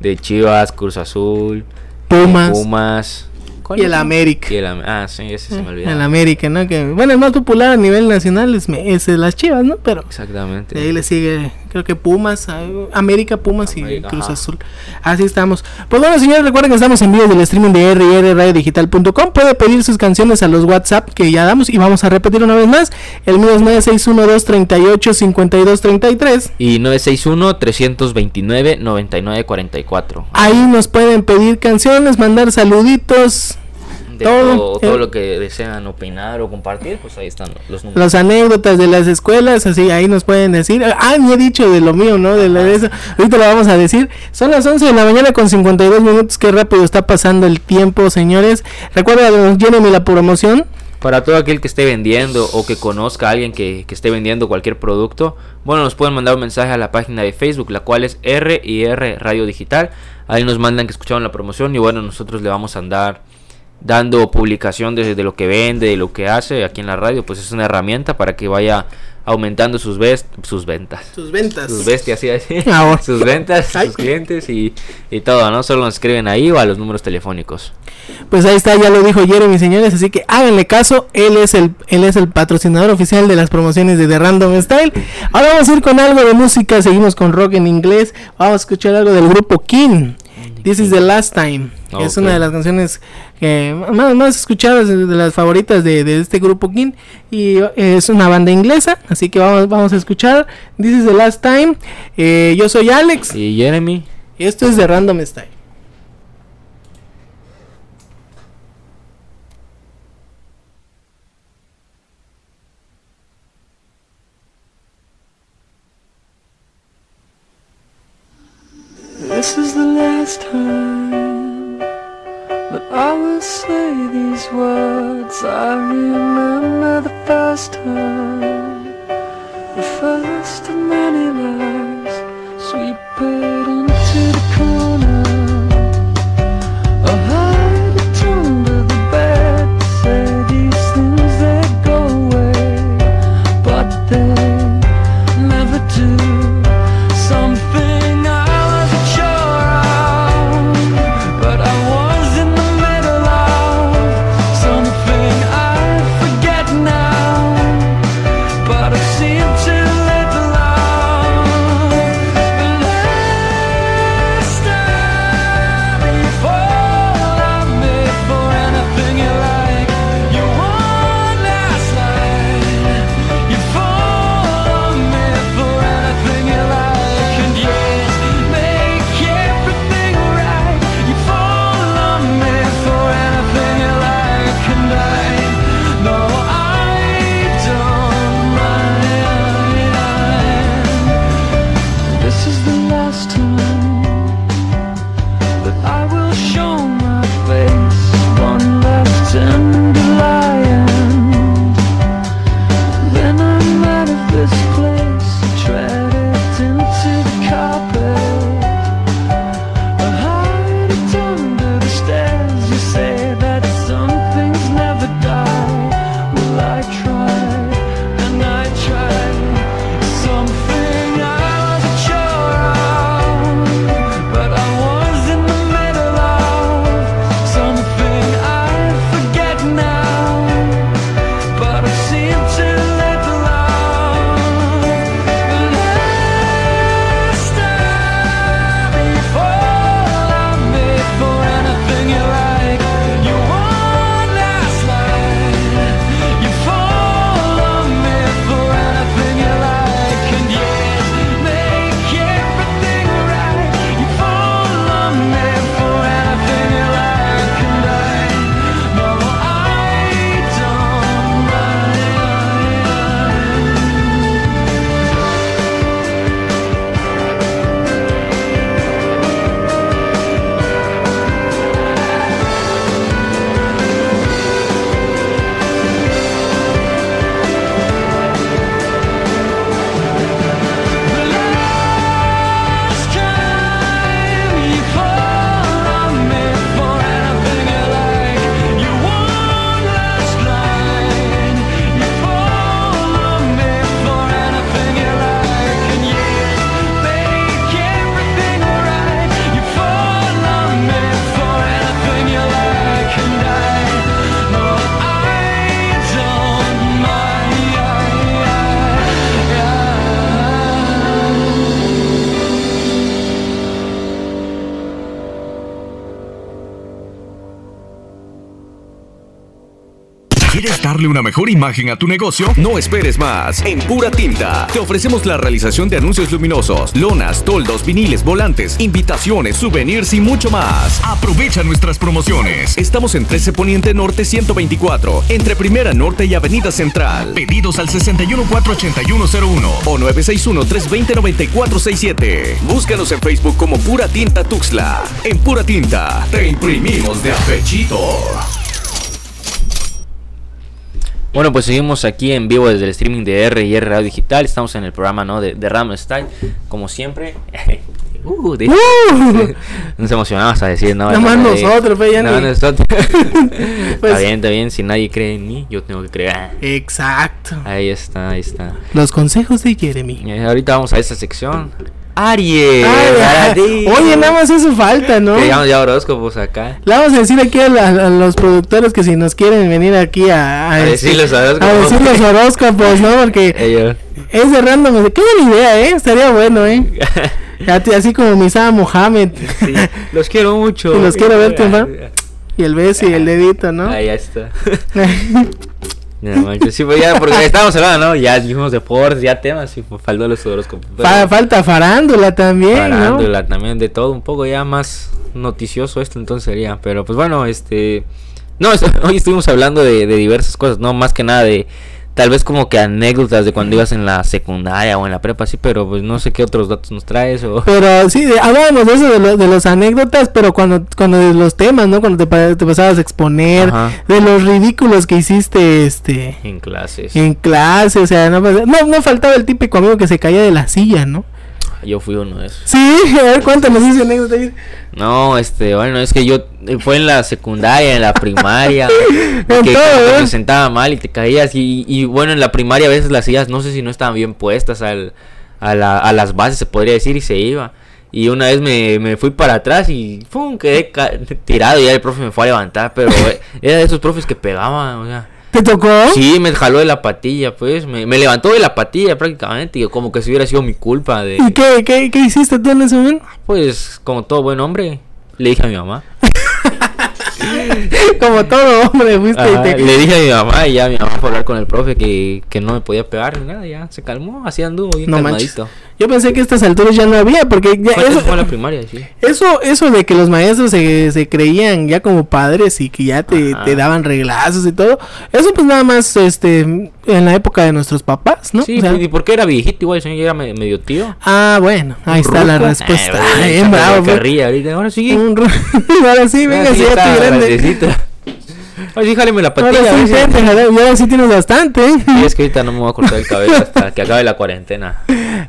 Speaker 1: De Chivas, Cruz Azul,
Speaker 2: Pumas.
Speaker 1: Pumas, ¿Cuál
Speaker 2: Y el? América.
Speaker 1: Y el Am- ah, sí, ese se me olvidó.
Speaker 2: El América, ¿no? Que, bueno, el más popular a nivel nacional es, me- es las Chivas, ¿no? Pero
Speaker 1: Exactamente.
Speaker 2: de ahí le sigue, creo que Pumas, ah, América, Pumas y Cruz
Speaker 1: ajá.
Speaker 2: Azul. Así estamos. Pues bueno, señores, recuerden que estamos en vivo del streaming de rrradiodigital.com. Puede pedir sus canciones a los WhatsApp que ya damos y vamos a repetir una vez más. El mío es 961-238-5233.
Speaker 1: Y 961-329-9944.
Speaker 2: Ahí nos pueden pedir canciones, mandar saluditos,
Speaker 1: De
Speaker 2: todo,
Speaker 1: todo, todo
Speaker 2: eh.
Speaker 1: lo que desean opinar o compartir, pues ahí están los números.
Speaker 2: las anécdotas de las escuelas, así ahí nos pueden decir. Ah, ni he dicho de lo mío, ¿no? De, la, de eso. Ahorita lo vamos a decir. Son las 11 de la mañana con 52 minutos. Qué rápido está pasando el tiempo, señores. Recuerda, Jeremy, la promoción.
Speaker 1: Para todo aquel que esté vendiendo o que conozca a alguien que, que esté vendiendo cualquier producto, bueno, nos pueden mandar un mensaje a la página de Facebook, la cual es R y R Radio Digital. Ahí nos mandan que escucharon la promoción y bueno, nosotros le vamos a andar dando publicación de, de lo que vende, de lo que hace aquí en la radio, pues es una herramienta para que vaya aumentando sus, ves- sus ventas.
Speaker 2: Sus ventas.
Speaker 1: Sus bestias, así. Sus ventas,
Speaker 2: Ay.
Speaker 1: sus clientes y, y todo, ¿no? Solo nos escriben ahí o a los números telefónicos.
Speaker 2: Pues ahí está, ya lo dijo Jeremy, señores, así que háganle caso, él es el él es el patrocinador oficial de las promociones de The Random Style. Ahora vamos a ir con algo de música, seguimos con rock en inglés, vamos a escuchar algo del grupo King. This is the last time. Es
Speaker 1: Ok.
Speaker 2: una de las canciones que más, más escuchadas, de las favoritas de, de este grupo King. Y eh, es una banda inglesa, así que vamos, vamos a escuchar This is the last time. Eh, yo soy Alex
Speaker 1: Y Jeremy,
Speaker 2: y esto es The Random Style.
Speaker 4: This is the last time that I will say these words. I remember the first time, the first of many lies, sweep it
Speaker 5: una mejor imagen a tu negocio? No esperes más. En Pura Tinta te ofrecemos la realización de anuncios luminosos, lonas, toldos, viniles, volantes, invitaciones, souvenirs y mucho más. Aprovecha nuestras promociones. Estamos en 13 Poniente Norte 124, entre Primera Norte y Avenida Central. Pedidos al 6148101 o 961-320-9467. Búscanos en Facebook como Pura Tinta Tuxla. En Pura Tinta te imprimimos de apechito.
Speaker 1: Bueno, pues seguimos aquí en vivo desde el streaming de R y R Radio Digital. Estamos en el programa ¿no? de, de Ram Style, como siempre. Uh, de- Nos emocionamos a decir, ¿no?
Speaker 2: Nada más
Speaker 1: De-
Speaker 2: nosotros, pues, ya
Speaker 1: nada más
Speaker 2: ni-
Speaker 1: nosotros.
Speaker 2: Pues-
Speaker 1: está bien, está bien. Si nadie cree en mí, yo tengo que creer.
Speaker 2: Exacto.
Speaker 1: Ahí está, ahí está.
Speaker 2: Los consejos de Jeremy.
Speaker 1: Y ahorita vamos a esta sección. Aries.
Speaker 2: Ay, oye, nada más eso falta, ¿no?
Speaker 1: Que ya horóscopos acá.
Speaker 2: Le vamos a decir aquí a, la- a los productores que si nos quieren venir aquí a,
Speaker 1: A
Speaker 2: este,
Speaker 1: decir los horóscopos.
Speaker 2: a decir los horóscopos, ¿no? Porque
Speaker 1: Ellos.
Speaker 2: es de random. Qué buena idea, ¿eh? Estaría bueno, ¿eh? A Así como Misada Mohamed.
Speaker 1: Sí, los quiero mucho.
Speaker 2: Y los quiero ver triunfar. y el beso y el dedito, ¿no?
Speaker 1: Ahí está. No sí, pues ya, porque estábamos hablando, ¿no? Ya dijimos deportes, ya temas, y faltó los horóscopos. pero
Speaker 2: Fa- falta farándula también, ¿no?
Speaker 1: farándula también, de todo, un poco ya más noticioso esto, entonces sería. Pero pues bueno, este. No, hoy estuvimos hablando de, de diversas cosas, no más que nada de. Tal vez como que anécdotas de cuando ibas en la secundaria o en la prepa, sí, pero pues no sé qué otros datos nos traes o.
Speaker 2: Pero sí, hablábamos de eso, de, lo- de los anécdotas, pero cuando, cuando de los temas, ¿no? Cuando te, pa- te pasabas a exponer,
Speaker 1: Ajá.
Speaker 2: de los ridículos que hiciste, este,
Speaker 1: En clases.
Speaker 2: en clase, o sea, no, pas- no, no faltaba el típico amigo que se caía de la silla, ¿no?
Speaker 1: Yo fui uno de esos.
Speaker 2: Sí, a ver, cuéntanos esa anécdota. ahí.
Speaker 1: No, este, bueno, es que yo eh, fue en la secundaria, en la primaria, que cuando
Speaker 2: ¿eh?
Speaker 1: sentaba mal y te caías y, y bueno, en la primaria a veces las sillas no sé si no estaban bien puestas al, a, la- a las bases, se podría decir, y se iba. Y una vez me, me fui para atrás y ¡pum! quedé ca- tirado y ya el profe me fue a levantar, pero eh, era de esos profes que pegaban, o sea.
Speaker 2: ¿Te tocó?
Speaker 1: Sí, me jaló de la patilla, pues, me, me levantó de la patilla prácticamente, y como que si hubiera sido mi culpa de...
Speaker 2: ¿Y qué, qué, qué hiciste tú en ese momento?
Speaker 1: Pues, como todo buen hombre, le dije a mi mamá.
Speaker 2: Como todo hombre, fuiste y
Speaker 1: Ajá,
Speaker 2: te-
Speaker 1: Le dije a mi mamá y ya mi mamá fue a hablar con el profe que, que no me podía pegar ni nada, ya se calmó, así anduvo bien
Speaker 2: No manches. Yo pensé que a estas alturas ya no había, porque ya
Speaker 1: Fue,
Speaker 2: eso,
Speaker 1: fue la primaria, sí.
Speaker 2: eso, eso de que los maestros se, se creían ya como padres y que ya te, te daban reglazos y todo, eso pues nada más este en la época de nuestros papás, ¿no?
Speaker 1: Sí,
Speaker 2: O sea,
Speaker 1: y porque era viejito igual, señor era me- medio tío.
Speaker 2: ah, bueno, ahí está la respuesta.
Speaker 1: Eh,
Speaker 2: Bien
Speaker 1: echándole
Speaker 2: bravo,
Speaker 1: carrilla ahorita, ahora sí.
Speaker 2: Ahora sí, venga,
Speaker 1: Ahora
Speaker 2: si
Speaker 1: sí
Speaker 2: ya estoy grande.
Speaker 1: Ahora sí, jáleme la
Speaker 2: Ahora
Speaker 1: patilla. a
Speaker 2: sí, jala- y ahora sí tienes bastante.
Speaker 1: Sí, es que ahorita no me voy a cortar el cabello hasta que acabe la cuarentena.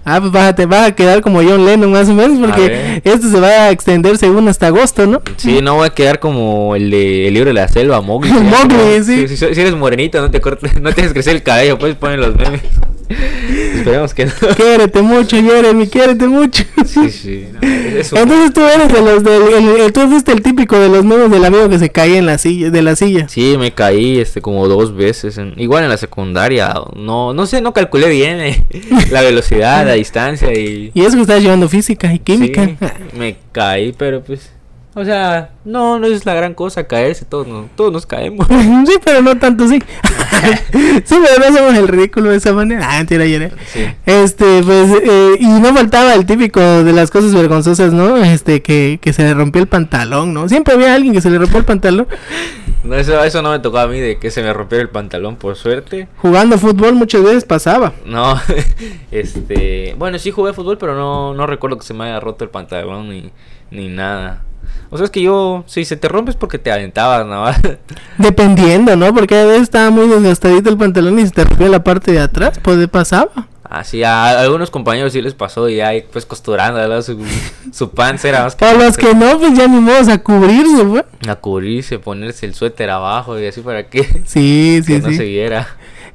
Speaker 2: Ah, pues vas a, te vas a quedar como John Lennon más o menos, porque esto se va a extender según hasta agosto, ¿no?
Speaker 1: Sí, no voy a quedar como el de el libro de la selva, Mowgli.
Speaker 2: Mowgli, sí.
Speaker 1: Si, si- si eres morenito, no te cortes, no te dejes crecer el cabello, puedes poner los memes. Esperemos que no.
Speaker 2: Quiérete mucho, Jeremy, quiérete mucho.
Speaker 1: Sí, sí. no,
Speaker 2: Entonces tú eres de los del, el- tú fuiste el típico de los memes del amigo que se caía en la silla, de la silla.
Speaker 1: Sí, me caí este como dos veces, en- igual en la secundaria, no no sé, no calculé bien eh, la velocidad, la distancia y
Speaker 2: Y eso que estás llevando física y química.
Speaker 1: sí, me caí, pero pues o sea, no no es la gran cosa caerse, todos nos, todos nos caemos.
Speaker 2: Sí, pero no tanto, sí. sí, pero no hacemos el ridículo de esa manera. Ah, mentira, Jeremy.
Speaker 1: Sí.
Speaker 2: Este, pues, eh, y no faltaba el típico de las cosas vergonzosas, ¿no? Este, que, que se le rompió el pantalón, ¿no? Siempre había alguien que se le rompió el pantalón.
Speaker 1: No, eso, eso no me tocó a mí de que se me rompiera el pantalón por suerte.
Speaker 2: Jugando fútbol muchas veces pasaba.
Speaker 1: No, este, bueno, sí jugué fútbol, pero no, no recuerdo que se me haya roto el pantalón ni, ni nada. O sea, es que yo, si se te rompes porque te aventabas, ¿no?
Speaker 2: Dependiendo, ¿no? Porque a veces estaba muy desgastadito el pantalón y se te rompía la parte de atrás, pues pasaba.
Speaker 1: Así, a algunos compañeros sí les pasó y ahí pues costurando, ¿verdad? Su, su era más que...
Speaker 2: Los que no, pues ya ni modo a cubrirse, pues.
Speaker 1: A cubrirse, ponerse el suéter abajo y así para que,
Speaker 2: Sí,
Speaker 1: que
Speaker 2: sí,
Speaker 1: no
Speaker 2: sí.
Speaker 1: se viera.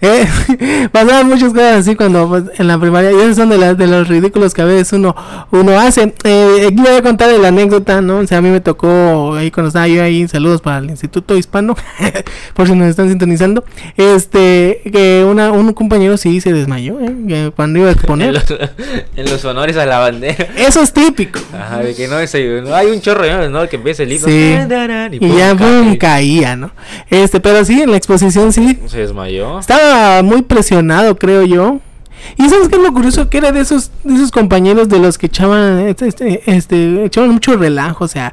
Speaker 2: Eh, pasaban muchas cosas así cuando pues, en la primaria. Y esos son de, las de los ridículos que a veces uno, uno hace. Eh, aquí voy a contar la anécdota, ¿no? O sea, a mí me tocó ahí cuando estaba yo ahí. Saludos para el Instituto Hispano, por si nos están sintonizando. Este, que una, un compañero sí se desmayó, ¿eh? que cuando iba a
Speaker 1: En
Speaker 2: exponer.
Speaker 1: los, en los honores a la bandera.
Speaker 2: Eso es típico.
Speaker 1: Ajá, de que no desayunó. Hay un chorro, ¿no? Que empieza el libro.
Speaker 2: Sí.
Speaker 1: Y,
Speaker 2: ya pum, caía, ¿no? Este, pero sí, en la exposición sí.
Speaker 1: Se desmayó.
Speaker 2: Estaba muy presionado, creo yo. Y sabes qué es lo curioso que era de esos de esos compañeros de los que echaban este, este, este, echaban mucho relajo, o sea,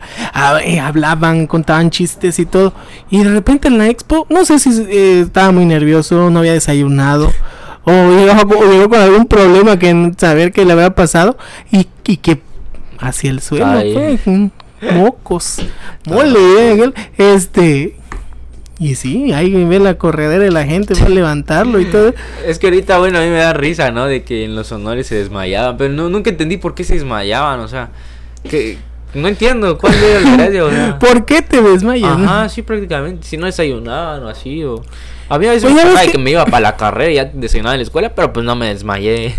Speaker 2: eh, hablaban, contaban chistes y todo. Y de repente en la expo, no sé si eh, estaba muy nervioso, no había desayunado o llegó, con algún problema que saber que le había pasado y, y que hacia el suelo,
Speaker 1: Ay.
Speaker 2: pues, mocos, mole, eh, este y sí, ahí ve la corredera de la gente para levantarlo y todo.
Speaker 1: Es que ahorita, bueno, a mí me da risa, ¿no? De que en los honores se desmayaban. Pero no, nunca entendí por qué se desmayaban, o sea. Que no entiendo cuál era la gracia, o sea.
Speaker 2: ¿Por qué te desmayas?
Speaker 1: Ajá, sí, prácticamente. Si no desayunaban o así, o. Había veces
Speaker 2: Pues
Speaker 1: que-
Speaker 2: que
Speaker 1: me iba para la carrera y ya desayunaba en la escuela, pero pues no me desmayé.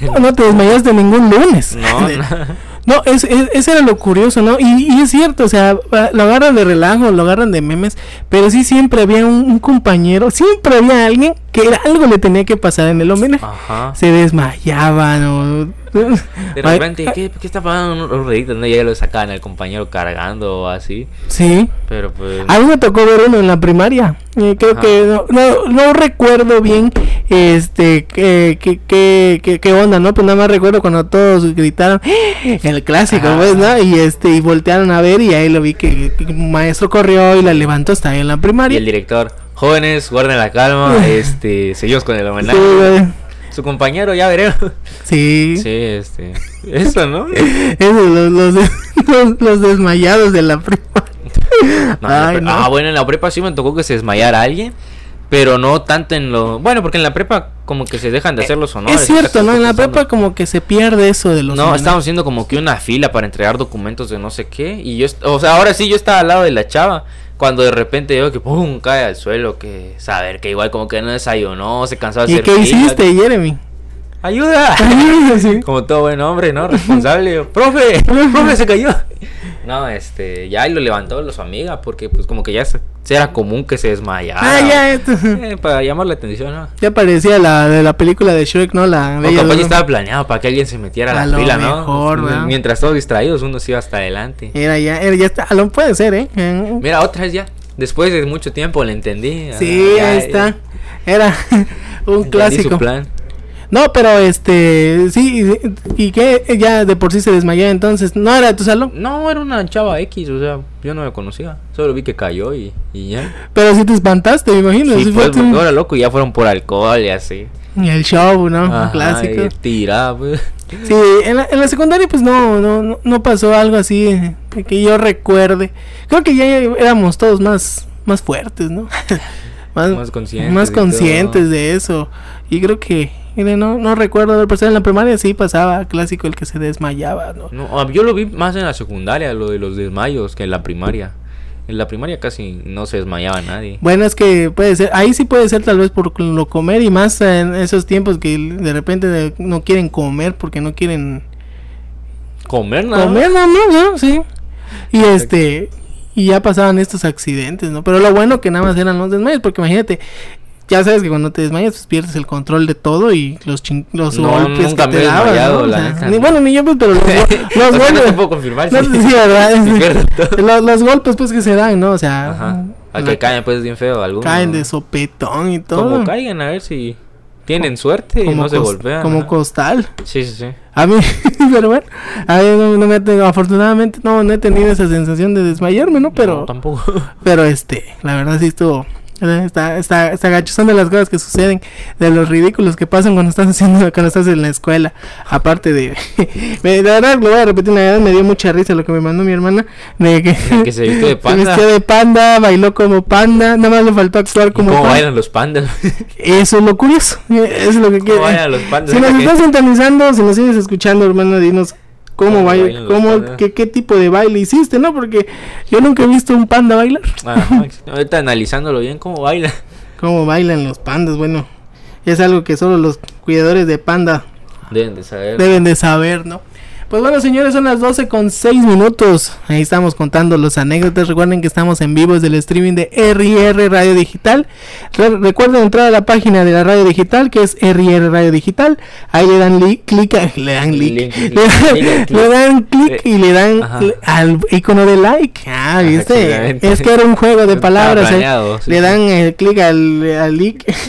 Speaker 2: No, no te desmayaste ningún lunes.
Speaker 1: No, no.
Speaker 2: No, es, es- ese era lo curioso, ¿no? Y, y es cierto, o sea, lo agarran de relajo, lo agarran de memes, pero sí siempre había un, un compañero, siempre había alguien que era- algo le tenía que pasar en el homenaje.
Speaker 1: Ajá.
Speaker 2: Se desmayaban o...
Speaker 1: De repente, ¿qué, ¿qué está pasando? Un, ¿no? Ya lo sacaban al compañero cargando o así.
Speaker 2: Sí.
Speaker 1: Pero pues.
Speaker 2: A mí me tocó ver uno en la primaria. Eh, creo
Speaker 1: Ajá.
Speaker 2: que no, no, no recuerdo bien este qué qué qué qué- onda, ¿no? Pues nada más recuerdo cuando todos gritaron ¡Ah! el clásico,
Speaker 1: Ajá.
Speaker 2: pues, ¿no? Y este y voltearon a ver y ahí lo vi que, que un maestro corrió y la levantó hasta ahí en la
Speaker 1: Y
Speaker 2: primaria.
Speaker 1: el director, jóvenes, guarden la calma. este, seguimos con el homenaje. Su compañero, ya veremos.
Speaker 2: sí.
Speaker 1: Sí, este. Eso, ¿no?
Speaker 2: Los, los, los- los desmayados de la primaria.
Speaker 1: No,
Speaker 2: Ay.
Speaker 1: Ah, bueno, en la prepa sí me tocó que se desmayara alguien. Pero no tanto en lo. Bueno, porque en la prepa como que se dejan de hacer los honores.
Speaker 2: es cierto, ¿no? En la prepa como que se pierde eso de los
Speaker 1: No,
Speaker 2: homenajes.
Speaker 1: estábamos haciendo como que una fila para entregar documentos de no sé qué. Y yo, o sea, ahora sí yo estaba al lado de la chava. Cuando de repente veo que pum, cae al suelo. Que saber que igual como que no desayunó, se cansó de
Speaker 2: ¿Y
Speaker 1: hacer
Speaker 2: qué
Speaker 1: fila,
Speaker 2: hiciste, Jeremy?
Speaker 1: ¡Ayuda!
Speaker 2: Sí.
Speaker 1: Como todo buen hombre, ¿no? Responsable. ¡Profe! ¡Profe se cayó! No, este, ya y lo levantó los amigas porque pues como que ya se, se era común que se desmayara.
Speaker 2: Ah, ya, esto-
Speaker 1: Eh, para llamar la atención, ¿no?
Speaker 2: ya parecía la de la película de Shrek, ¿no? La
Speaker 1: O
Speaker 2: Bella
Speaker 1: capaz ya estaba planeado para que alguien se metiera a
Speaker 2: A
Speaker 1: la fila, ¿no? Mientras todos distraídos, uno se iba hasta adelante.
Speaker 2: Era ya, era ya está, a lo puede ser, ¿eh? Eh,
Speaker 1: Mira, otra vez ya. Después de mucho tiempo le entendí.
Speaker 2: Sí,
Speaker 1: Ah, ya,
Speaker 2: ahí
Speaker 1: eh,
Speaker 2: está. Era un
Speaker 1: entendí
Speaker 2: clásico.
Speaker 1: su plan.
Speaker 2: No, pero este, sí, y, que ya de por sí se desmayó entonces, ¿no era de tu salón?
Speaker 1: No, era una chava X, o sea, yo no la conocía. Solo vi que cayó y, y ya.
Speaker 2: Pero sí te espantaste, me imagino.
Speaker 1: Sí,
Speaker 2: sí
Speaker 1: pues,
Speaker 2: fue tu-
Speaker 1: era loco y ya fueron por alcohol y así.
Speaker 2: Y el show, ¿no?
Speaker 1: Ajá,
Speaker 2: clásico.
Speaker 1: y tirada, pues.
Speaker 2: Sí, en la, en la secundaria pues no, no, no, pasó algo así eh, que yo recuerde. Creo que ya éramos todos más, más fuertes, ¿no?
Speaker 1: Más conscientes
Speaker 2: Más conscientes
Speaker 1: todo.
Speaker 2: de eso. Y creo que, mire, no, no recuerdo haber pasado en la primaria, sí pasaba clásico el que se desmayaba, ¿no?
Speaker 1: No, ah, yo lo vi más en la secundaria, lo de los desmayos, que en la primaria. En la primaria casi no se desmayaba nadie.
Speaker 2: Bueno, es que puede ser, ahí sí puede ser tal vez por lo comer y más en esos tiempos que de repente no quieren comer porque no quieren
Speaker 1: Comer nada.
Speaker 2: comer nada más, ¿no? Sí. Y este y ya pasaban estos accidentes, ¿no? Pero lo bueno que nada más eran los desmayos, porque imagínate, ya sabes que cuando te desmayas pues pierdes el control de todo y los chin- los
Speaker 1: No,
Speaker 2: golpes que te
Speaker 1: he
Speaker 2: daban, ¿no? O sea, ni bueno ni yo pues, pero los, go- los
Speaker 1: O sea, no
Speaker 2: golpes
Speaker 1: te puedo confirmar.
Speaker 2: no,
Speaker 1: sí.
Speaker 2: sí, ¿verdad?
Speaker 1: Sí,
Speaker 2: los, los golpes pues que se dan, ¿no? O sea,
Speaker 1: Ajá. A que caen pues bien feo algunos.
Speaker 2: caen de sopetón y todo.
Speaker 1: Como caigan, a ver si tienen suerte y no se golpean.
Speaker 2: como costal.
Speaker 1: Sí, sí, sí.
Speaker 2: A mí, pero bueno, a mí no, no me ha tenido, afortunadamente no, no he tenido esa sensación de desmayarme, ¿no? Pero,
Speaker 1: No, tampoco.
Speaker 2: pero este, la verdad sí estuvo, está, está, está gacho, son de las cosas que suceden, de los ridículos que pasan cuando estás haciendo, cuando estás en la escuela, aparte de, la verdad, lo voy a repetir, la verdad me dio mucha risa lo que me mandó mi hermana, de que,
Speaker 1: que se vistió de
Speaker 2: se
Speaker 1: panda.
Speaker 2: vistió de panda, bailó como panda, nada más le faltó actuar
Speaker 1: ¿Y
Speaker 2: como
Speaker 1: ¿Cómo
Speaker 2: panda.
Speaker 1: bailan los pandas?
Speaker 2: Eso es lo curioso. Eso es lo que quiero.
Speaker 1: bailan los pandas?
Speaker 2: Si nos estás sintonizando, si nos sigues escuchando, hermano, dinos cómo,
Speaker 1: ¿Cómo
Speaker 2: baila, cómo, qué, qué tipo de baile hiciste, ¿no? Porque yo nunca he visto un panda bailar.
Speaker 1: Ajá, ahorita analizándolo bien, ¿cómo baila?
Speaker 2: Cómo bailan los pandas, bueno. Es algo que solo los cuidadores de panda
Speaker 1: Deben de saber.
Speaker 2: deben de saber, ¿no? Pues bueno, señores, son las 12 con 6 minutos. Ahí estamos contando los anécdotas. Recuerden que estamos en vivo desde el streaming de RIR Radio Digital. Re- recuerden entrar a la página de la radio digital que es RIR Radio Digital. Ahí le dan li- clic, le dan clic, le, dan-
Speaker 1: clic
Speaker 2: y le dan al icono de like. Ah, viste. Es que era un juego de palabras. eh.
Speaker 1: sí,
Speaker 2: le dan eh, clic al, al like.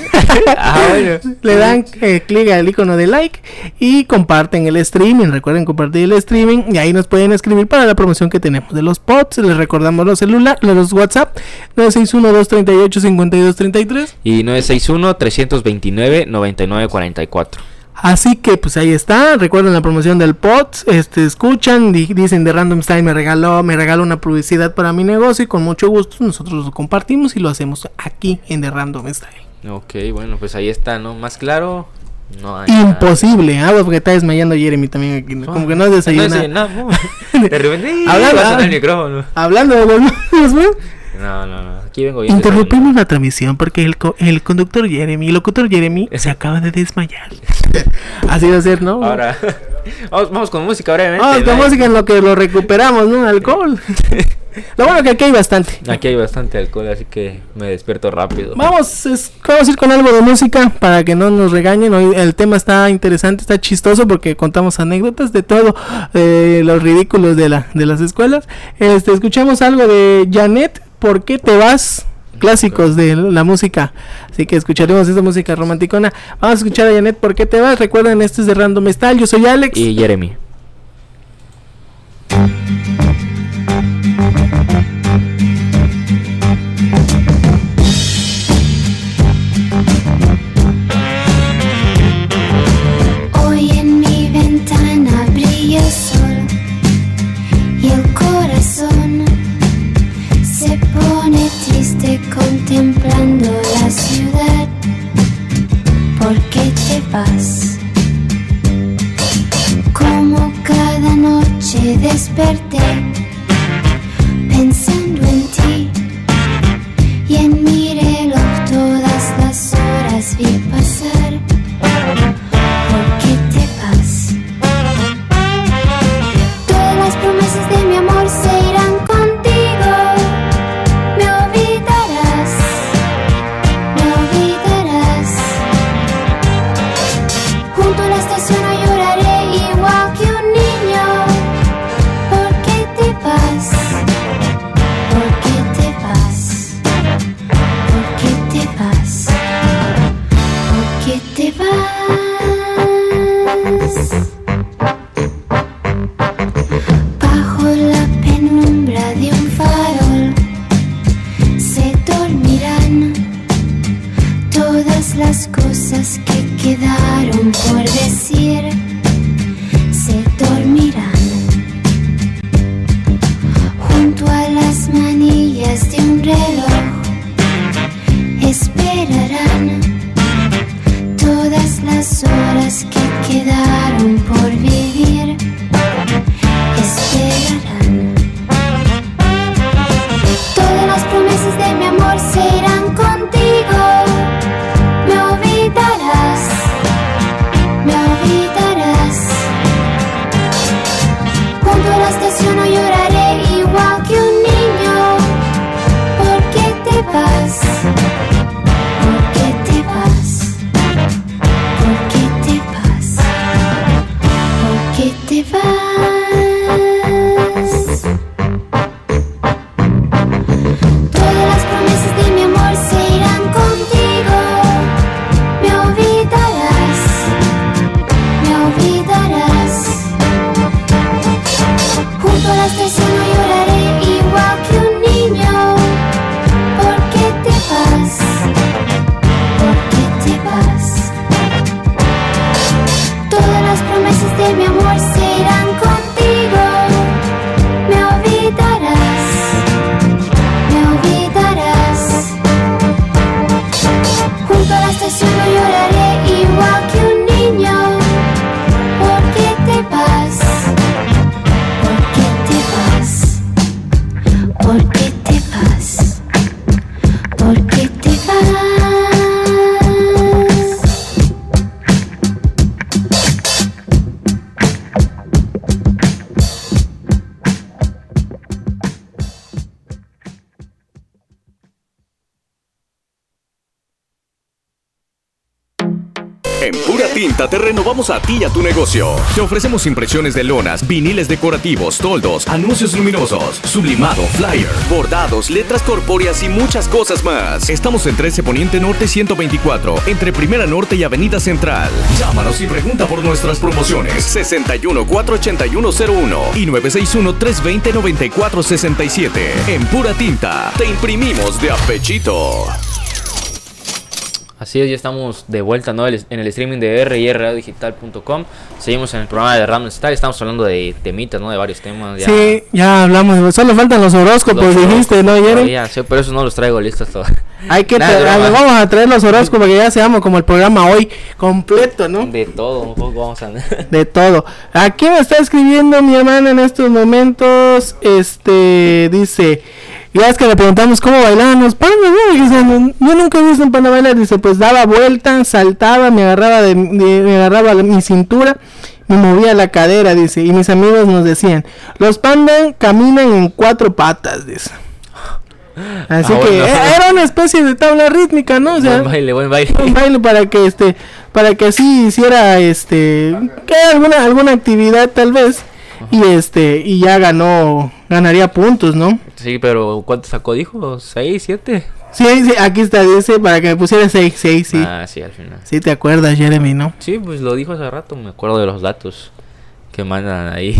Speaker 1: Ah, bueno.
Speaker 2: Le dan eh, clic al icono de like y comparten el streaming. Recuerden compartir el streaming y ahí nos pueden escribir para la promoción que tenemos de los pods. Les recordamos los celulares, los WhatsApp 961-238-5233.
Speaker 1: Y 961-329-9944.
Speaker 2: Así que pues ahí está. Recuerden la promoción del pod. Este escuchan, di- dicen de Random Style me regaló, me regaló una publicidad para mi negocio y con mucho gusto nosotros lo compartimos y lo hacemos aquí en The Random Style.
Speaker 1: Ok, bueno, pues ahí está, ¿no? Más claro, no hay. nada.
Speaker 2: Imposible, agua porque está desmayando Jeremy también aquí. ¿no? Como que no desayunado.
Speaker 1: desayunado. De repente.
Speaker 2: Hablando-
Speaker 1: va a sonar el micrófono.
Speaker 2: Hablando de los ¿no?
Speaker 1: No, no, no. Aquí vengo bien.
Speaker 2: Interrumpimos la transmisión porque el, co- el conductor Jeremy, el locutor Jeremy, se acaba de desmayar. Así va a ser, ¿no?
Speaker 1: Ahora, vamos, vamos con música brevemente.
Speaker 2: Vamos con
Speaker 1: ¿no?
Speaker 2: música en lo que lo recuperamos, ¿no? Alcohol. Lo bueno que aquí hay bastante.
Speaker 1: Aquí hay bastante alcohol, así que me despierto rápido.
Speaker 2: Vamos, es- vamos a ir con algo de música para que no nos regañen. Hoy el tema está interesante, está chistoso porque contamos anécdotas de todo, eh, los ridículos de, la, de las escuelas. Este, escuchamos algo de Janet, ¿por qué te vas? Clásicos de la música. Así que escucharemos esta música romanticona. Vamos a escuchar a Janet, ¿por qué te vas? Recuerden, este es de Random Style. Yo soy Alex.
Speaker 1: Y Jeremy.
Speaker 6: Como cada noche desperté cosas que quedaron por decir. Se dormirán junto a las manillas de un reloj. Esperarán todas las horas que quedaron por vivir.
Speaker 5: Renovamos a ti y a tu negocio. Te ofrecemos impresiones de lonas, viniles decorativos, toldos, anuncios luminosos, sublimado, flyer, bordados, letras corpóreas y muchas cosas más. Estamos en 13 Poniente Norte 124, entre Primera Norte y Avenida Central. Llámanos y pregunta por nuestras promociones. 61 48101 y 961 320 9467. En pura tinta, te imprimimos de apechito.
Speaker 1: Así es, ya estamos de vuelta ¿no? En el streaming de rradiodigital.com. Seguimos en el programa de Random Style. Estamos hablando de temitas, ¿no? De varios temas. Ya.
Speaker 2: Sí, ya hablamos. Solo faltan los horóscopos,
Speaker 1: Los
Speaker 2: dijiste, ¿no,
Speaker 1: todavía, sí, pero eso no los traigo listos todavía.
Speaker 2: Hay que
Speaker 1: Nada,
Speaker 2: tra-
Speaker 1: broma.
Speaker 2: vamos a traer los horóscopos que ya seamos como el programa hoy completo, ¿no?
Speaker 1: De todo, un poco vamos a...
Speaker 2: De todo. Aquí me está escribiendo mi hermana en estos momentos. Este dice. Ya es que le preguntamos cómo bailaban los pandas, ¿no? Y dice, "No, yo nunca he visto un panda bailar. Dice, pues daba vuelta, saltaba, me agarraba de, de- me agarraba la- mi cintura, me movía la cadera, dice. Y mis amigos nos decían, los pandas caminan en cuatro patas, dice. Así
Speaker 1: Ah,
Speaker 2: que
Speaker 1: bueno.
Speaker 2: e- era una especie de tabla rítmica, ¿no? O sea,
Speaker 1: buen baile, buen baile.
Speaker 2: un baile para que este para que así hiciera este que alguna alguna actividad tal vez y este y ya ganó ganaría puntos no
Speaker 1: Sí, pero ¿cuánto sacó? Dijo, ¿6, 7?
Speaker 2: sí, sí aquí está dice para que me pusiera 6 6 sí
Speaker 1: Ah, sí, al final.
Speaker 2: sí te acuerdas Jeremy no
Speaker 1: Sí, pues lo dijo hace rato, me acuerdo de los datos que mandan ahí.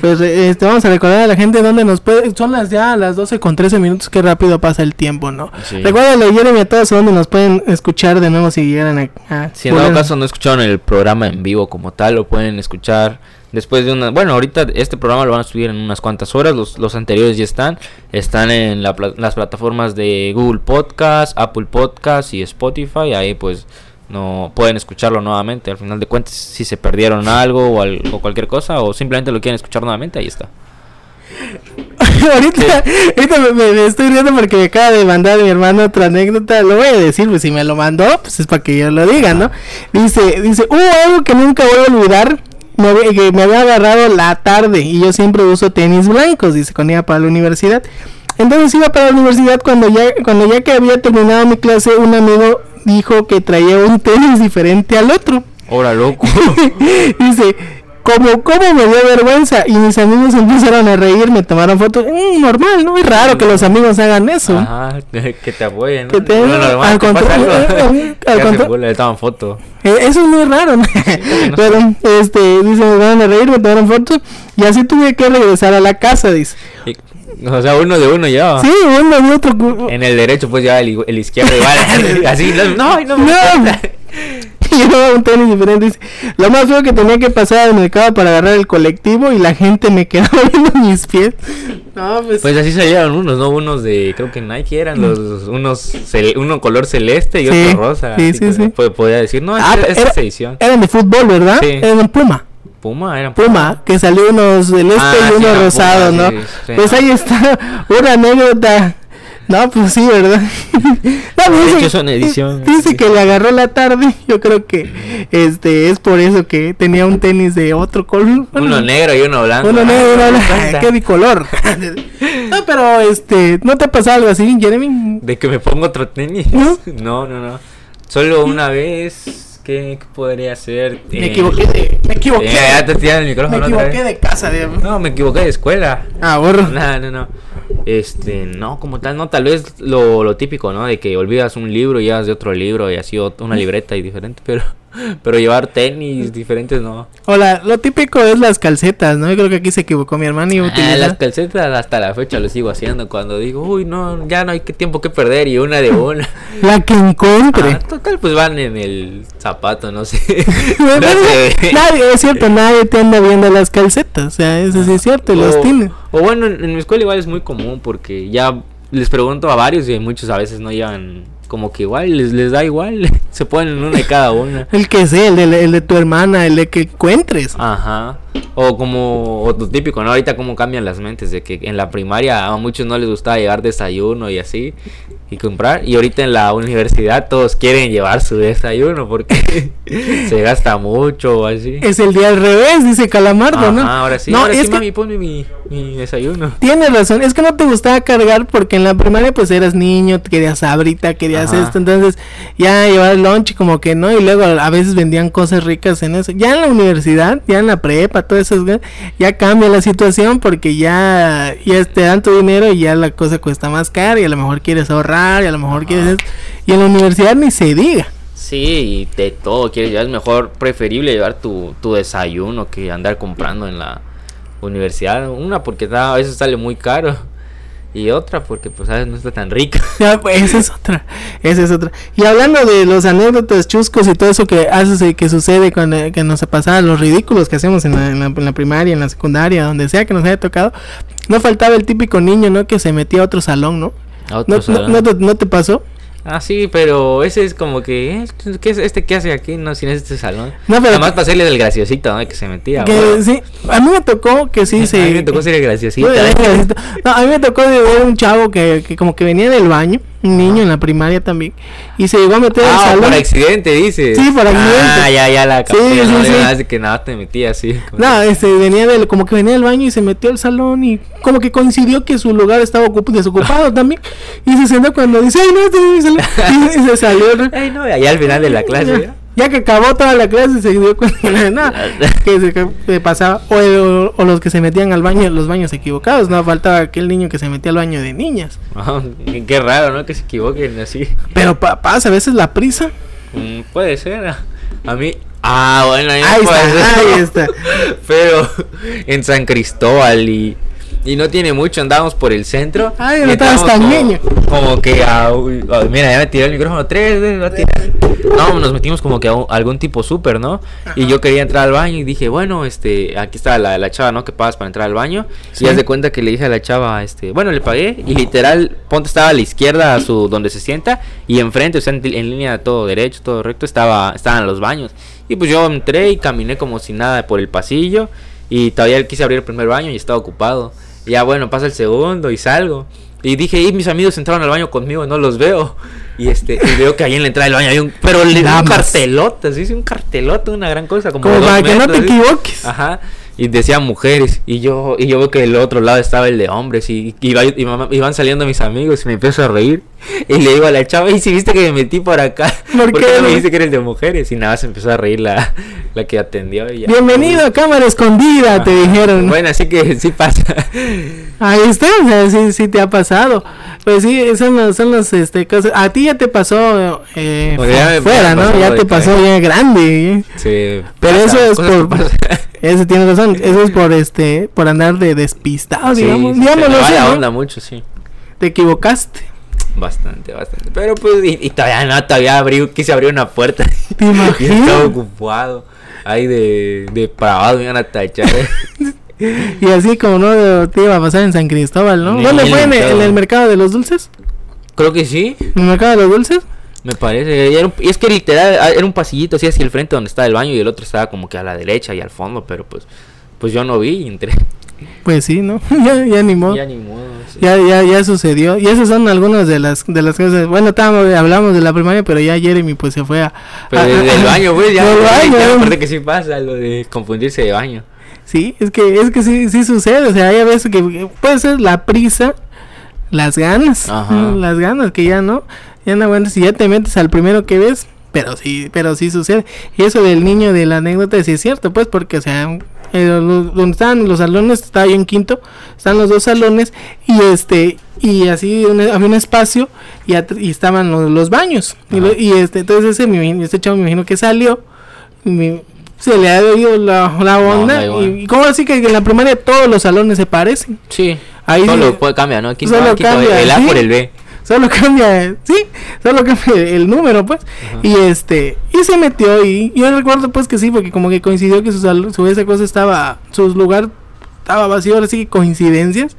Speaker 2: Pues este, vamos a recordar a la gente dónde nos puede son las ya las 12 con 13 minutos qué rápido pasa el tiempo no
Speaker 1: Sí.
Speaker 2: recuérdale Jeremy a todos dónde nos pueden escuchar de nuevo si llegaran a, a-
Speaker 1: Si en dado caso no escucharon el programa en vivo como tal, lo pueden escuchar después de una... Bueno, ahorita este programa lo van a subir en unas cuantas horas, los, los anteriores ya están. Están en la las plataformas de Google Podcast, Apple Podcast y Spotify. Ahí pues no pueden escucharlo nuevamente. Al final de cuentas, si se perdieron algo o, al- o cualquier cosa o simplemente lo quieren escuchar nuevamente, ahí está.
Speaker 2: ahorita, ahorita me, estoy riendo porque me acaba de mandar mi hermano otra anécdota. Lo voy a decir, pues si me lo mandó, pues es para que yo lo diga, ¿no? Dice, dice, hubo algo que nunca voy a olvidar. Me, que me había agarrado la tarde y yo siempre uso tenis blancos, dice, cuando iba para la universidad. Entonces iba para la universidad cuando ya, cuando ya que había terminado mi clase, un amigo dijo que traía un tenis diferente al otro.
Speaker 1: Ahora loco.
Speaker 2: Dice, como, como me dio vergüenza y mis amigos empezaron a reír, me tomaron fotos. Mm, normal, ¿no? Es raro que los amigos hagan eso.
Speaker 1: Ajá, que te apoyen. ¿no?
Speaker 2: Que te-
Speaker 1: Bueno,
Speaker 2: al contrario, al
Speaker 1: Que hacen
Speaker 2: contra-
Speaker 1: burla, le toman foto.
Speaker 2: Eh, eso es muy raro, ¿no?
Speaker 1: no
Speaker 2: Pero, este, dice, me van a reír, me tomaron fotos y así tuve que regresar a la casa, dice.
Speaker 1: Y- o sea, uno de uno ya.
Speaker 2: Sí, uno y otro.
Speaker 1: En el derecho pues ya el, el izquierdo igual. así, no, no, no, me.
Speaker 2: Llevaba un tenis diferente. Lo más feo que tenía que pasar al mercado para agarrar el colectivo y la gente me quedaba viendo mis pies. No, pues.
Speaker 1: Pues así salieron unos, ¿no? Unos de, creo que Nike eran los, unos, uno color celeste y
Speaker 2: Sí,
Speaker 1: otro rosa.
Speaker 2: sí, sí, sí.
Speaker 1: po- Podía decir, no,
Speaker 2: Ah,
Speaker 1: esta, esta
Speaker 2: era-
Speaker 1: es edición.
Speaker 2: eran de fútbol, ¿verdad?
Speaker 1: Sí.
Speaker 2: Eran Puma.
Speaker 1: Puma, eran
Speaker 2: Puma, que salió uno celeste
Speaker 1: Ah,
Speaker 2: y
Speaker 1: sí,
Speaker 2: uno
Speaker 1: era
Speaker 2: rosado,
Speaker 1: Puma,
Speaker 2: ¿no?
Speaker 1: sí, sí.
Speaker 2: Pues ahí está una anécdota. No, pues sí, ¿verdad? no, pues
Speaker 1: De
Speaker 2: dice,
Speaker 1: hecho, son edición.
Speaker 2: dice que le agarró la tarde. Yo creo que este es por eso que tenía un tenis de otro color.
Speaker 1: Uno negro y uno blanco.
Speaker 2: Uno
Speaker 1: Ah,
Speaker 2: negro, uno
Speaker 1: me
Speaker 2: blanco. Qué bicolor. no, pero este, ¿no te ha pasado algo así, Jeremy?
Speaker 1: De que me pongo otro tenis.
Speaker 2: ¿No?
Speaker 1: No, no, no. Solo una vez. ¿Qué, podría ser?
Speaker 2: Me equivoqué de. Me equivoqué.
Speaker 1: eh, ya te tiran el
Speaker 2: me
Speaker 1: micrófono. otra
Speaker 2: equivoqué
Speaker 1: vez.
Speaker 2: de casa, de.
Speaker 1: No, me equivoqué de escuela.
Speaker 2: Ah, borro.
Speaker 1: No, no, no. Este, no, como tal, no, tal vez lo, lo típico, ¿no? De que olvidas un libro y llevas de otro libro y así una libreta y diferente, pero pero llevar tenis diferentes no.
Speaker 2: Hola, lo típico es las calcetas, ¿no? Yo creo que aquí se equivocó mi hermano y
Speaker 1: Ah, las calcetas hasta la fecha lo sigo haciendo cuando digo, uy, no, ya no hay que tiempo que perder y una de una.
Speaker 2: La que encuentre.
Speaker 1: Ah, total, pues van en el zapato, no sé. No sé.
Speaker 2: nadie, es cierto, nadie te anda viendo las calcetas. O sea, eso sí es cierto, y los
Speaker 1: O-
Speaker 2: tiene.
Speaker 1: O bueno, en, en mi escuela igual es muy común porque ya les pregunto a varios y muchos a veces no llevan como que igual, les, les da igual, se ponen una de cada una.
Speaker 2: El que sea, el de, el de tu hermana, el de que encuentres.
Speaker 1: Ajá. O como otro típico, ¿no? Ahorita cómo cambian las mentes de que en la primaria a muchos no les gustaba llevar desayuno y así. Y comprar. Y ahorita en la universidad todos quieren llevar su desayuno porque se gasta mucho o así.
Speaker 2: Es el día al revés, dice Calamardo, ¿no?
Speaker 1: Ahora sí,
Speaker 2: No,
Speaker 1: ahora
Speaker 2: es
Speaker 1: sí,
Speaker 2: que
Speaker 1: mami, ponme mi, mi desayuno.
Speaker 2: Tienes razón, es que no te gustaba cargar porque en la primaria pues eras niño, querías sabrita, querías
Speaker 1: Ajá.
Speaker 2: esto, entonces ya llevar el lunch como que no, y luego a veces vendían cosas ricas en eso. Ya en la universidad, ya en la prepa, todo eso, ya cambia la situación porque ya, ya te dan tu dinero y ya la cosa cuesta más cara y a lo mejor quieres ahorrar y a lo mejor quieres. Y en la universidad ni se diga.
Speaker 1: Sí, y de todo quieres llevar. Es mejor, preferible llevar tu, tu desayuno que andar comprando en la universidad. Una porque a veces sale muy caro. Y otra porque pues a veces no está tan rica.
Speaker 2: Ya, pues, esa es otra, esa es otra. Y hablando de los anécdotas chuscos y todo eso que hace, que sucede cuando que nos pasaba, los ridículos que hacemos en la, en la- en la primaria, en la secundaria, donde sea que nos haya tocado, no faltaba el típico niño, ¿no? Que se metía a otro salón, ¿no? ¿No, no- no te, no te pasó?
Speaker 1: Ah, sí, pero ese es como que, eh, ¿qué es este qué hace aquí? No, sin este salón.
Speaker 2: No, pero-
Speaker 1: Nada más para hacerle del graciosito, ¿no? Que se metía.
Speaker 2: Que sí, a mí me tocó que sí se...
Speaker 1: A mí me tocó ser el graciosito.
Speaker 2: No, no, a mí me tocó de ver un chavo que, que como que venía del baño, un niño en la primaria también, y se llegó a meter al
Speaker 1: Ah,
Speaker 2: salón.
Speaker 1: por accidente, dice.
Speaker 2: Sí, por accidente.
Speaker 1: Ah, ya, ya la
Speaker 2: Sí,
Speaker 1: capté,
Speaker 2: sí,
Speaker 1: no,
Speaker 2: sí.
Speaker 1: es que nada te metía así.
Speaker 2: No, este, venía del, como que venía del baño y se metió al salón y como que coincidió que su lugar estaba ocup- desocupado también. Y se sentó cuando dice, ay, no, este es mi salón", Y, se salió.
Speaker 1: Ay, no, allá al final de la clase.
Speaker 2: Ya, que acabó toda la clase se dio cuenta de nada que se que- pasaba. O, o- o los que se metían al baño, los baños equivocados. No faltaba aquel niño que se metía al baño de niñas.
Speaker 1: Qué- raro, ¿no? Que se equivoquen así.
Speaker 2: Pero pa- pasa a veces la prisa.
Speaker 1: Mm, puede ser. ah. A mí. Ah, bueno,
Speaker 2: Ahí
Speaker 1: puede
Speaker 2: está, ahí está.
Speaker 1: Pero en San Cristóbal y. Y no tiene mucho, andábamos por el centro.
Speaker 2: Ay, no estabas tan
Speaker 1: como-
Speaker 2: niño.
Speaker 1: Como que a, ah, mira, ya me tiró el micrófono tres veces, a. No, nos metimos como que a un- algún tipo súper, ¿no? Y yo quería entrar al baño y dije, bueno, este, aquí está la, la chava, ¿no? Que pagas para entrar al baño.
Speaker 2: Sí.
Speaker 1: Y haz de cuenta que le dije a la chava, este, bueno, le pagué y literal, ponte estaba a la izquierda, a su, donde se sienta, y enfrente, o sea, en, en línea todo derecho, todo recto, estaba, estaban los baños. Y pues yo entré y caminé como si nada por el pasillo. Y todavía quise abrir el primer baño y estaba ocupado. Y ya bueno, pasa el segundo y salgo. Y dije, y mis amigos entraron al baño conmigo, no los veo. Y este, y veo que ahí en la entrada del baño hay un, pero le un
Speaker 2: Damas.
Speaker 1: cartelote, así, sí, un cartelote, una gran cosa, como,
Speaker 2: para que no te
Speaker 1: así.
Speaker 2: equivoques.
Speaker 1: Ajá. Y decía mujeres. Y yo, y yo veo que del otro lado estaba el de hombres. Y, y, iba- y mamá- iban saliendo mis amigos. Y me empiezo a reír. Y le digo a la chava, ¿y si viste que me metí por acá?
Speaker 2: ¿Por
Speaker 1: ¿Por
Speaker 2: qué
Speaker 1: no me dijiste que eres de mujeres? Y nada, se empezó a reír la, la que atendió. Y ya.
Speaker 2: Bienvenido a cámara escondida, te dijeron.
Speaker 1: Bueno, así que sí pasa.
Speaker 2: Ahí está, o sea, sí, sí te ha pasado. Pues sí, son las, son las este, cosas. A ti ya te pasó eh,
Speaker 1: me-
Speaker 2: fuera,
Speaker 1: me
Speaker 2: ¿no? Ya te pasó ya grande. ¿eh?
Speaker 1: Sí,
Speaker 2: Pero
Speaker 1: pasa,
Speaker 2: eso es por. Eso tiene razón. Eso es por este, por andar de despistado,
Speaker 1: Sí,
Speaker 2: digamos.
Speaker 1: sí, se
Speaker 2: digámoslo así,
Speaker 1: onda mucho, sí.
Speaker 2: Te equivocaste.
Speaker 1: Bastante, bastante. Pero pues, y, y todavía no, todavía abrí, quise abrir una puerta.
Speaker 2: ¿Te
Speaker 1: y
Speaker 2: imaginas?
Speaker 1: estaba ocupado. Ahí de, de pravado me iban a tachar.
Speaker 2: Y así como no te iba a pasar en San Cristóbal, ¿no?
Speaker 1: Ni
Speaker 2: ¿Dónde fue? ¿En el, en el mercado de los dulces?
Speaker 1: Creo que sí,
Speaker 2: ¿En el mercado de los dulces?
Speaker 1: Me parece. Y, era un- y es que literal ah, era un pasillito así hacia el frente donde estaba el baño y el otro estaba como que a la derecha y al fondo, pero pues pues yo no vi y entré.
Speaker 2: Pues sí, ¿no? ya, ya ni modo.
Speaker 1: Ya ni modo. sí.
Speaker 2: Ya, ya, ya sucedió. Y esas son algunas de las, de las cosas. Bueno, estábamos, hablamos de la primaria, pero ya Jeremy pues se fue a...
Speaker 1: Pero
Speaker 2: a-
Speaker 1: desde el baño, güey, ya,
Speaker 2: Del baño,
Speaker 1: ya me acordé que sí pasa lo de confundirse de baño.
Speaker 2: Sí, es que, es que sí, sí sucede. O sea, hay a veces que puede ser la prisa, las ganas.
Speaker 1: Ajá.
Speaker 2: Las ganas que ya no, ya no aguantas y ya te metes al primero que ves. Pero sí, pero sí sucede. Y eso del niño de la anécdota sí es cierto, pues, porque, o sea, eh, donde estaban los salones, estaba yo en quinto, están los dos salones, y este, y así un- había un espacio, y, y estaban los, los baños. Y, lo- y este, entonces ese, este chavo me imagino que salió, me- se le ha oído la, la onda,
Speaker 1: igual.
Speaker 2: y, como así que en la primaria todos los salones se parecen.
Speaker 1: Sí.
Speaker 2: Ahí
Speaker 1: Solo puede cambiar, ¿no? Aquí,
Speaker 2: solo
Speaker 1: no, aquí
Speaker 2: cambia,
Speaker 1: el A
Speaker 2: ¿sí?
Speaker 1: por el B.
Speaker 2: Solo cambia, sí, solo cambia el número, pues. Y este, y se metió y yo recuerdo pues que sí, porque como que coincidió que su, esa cosa estaba, su lugar estaba vacío, ahora sí coincidencias.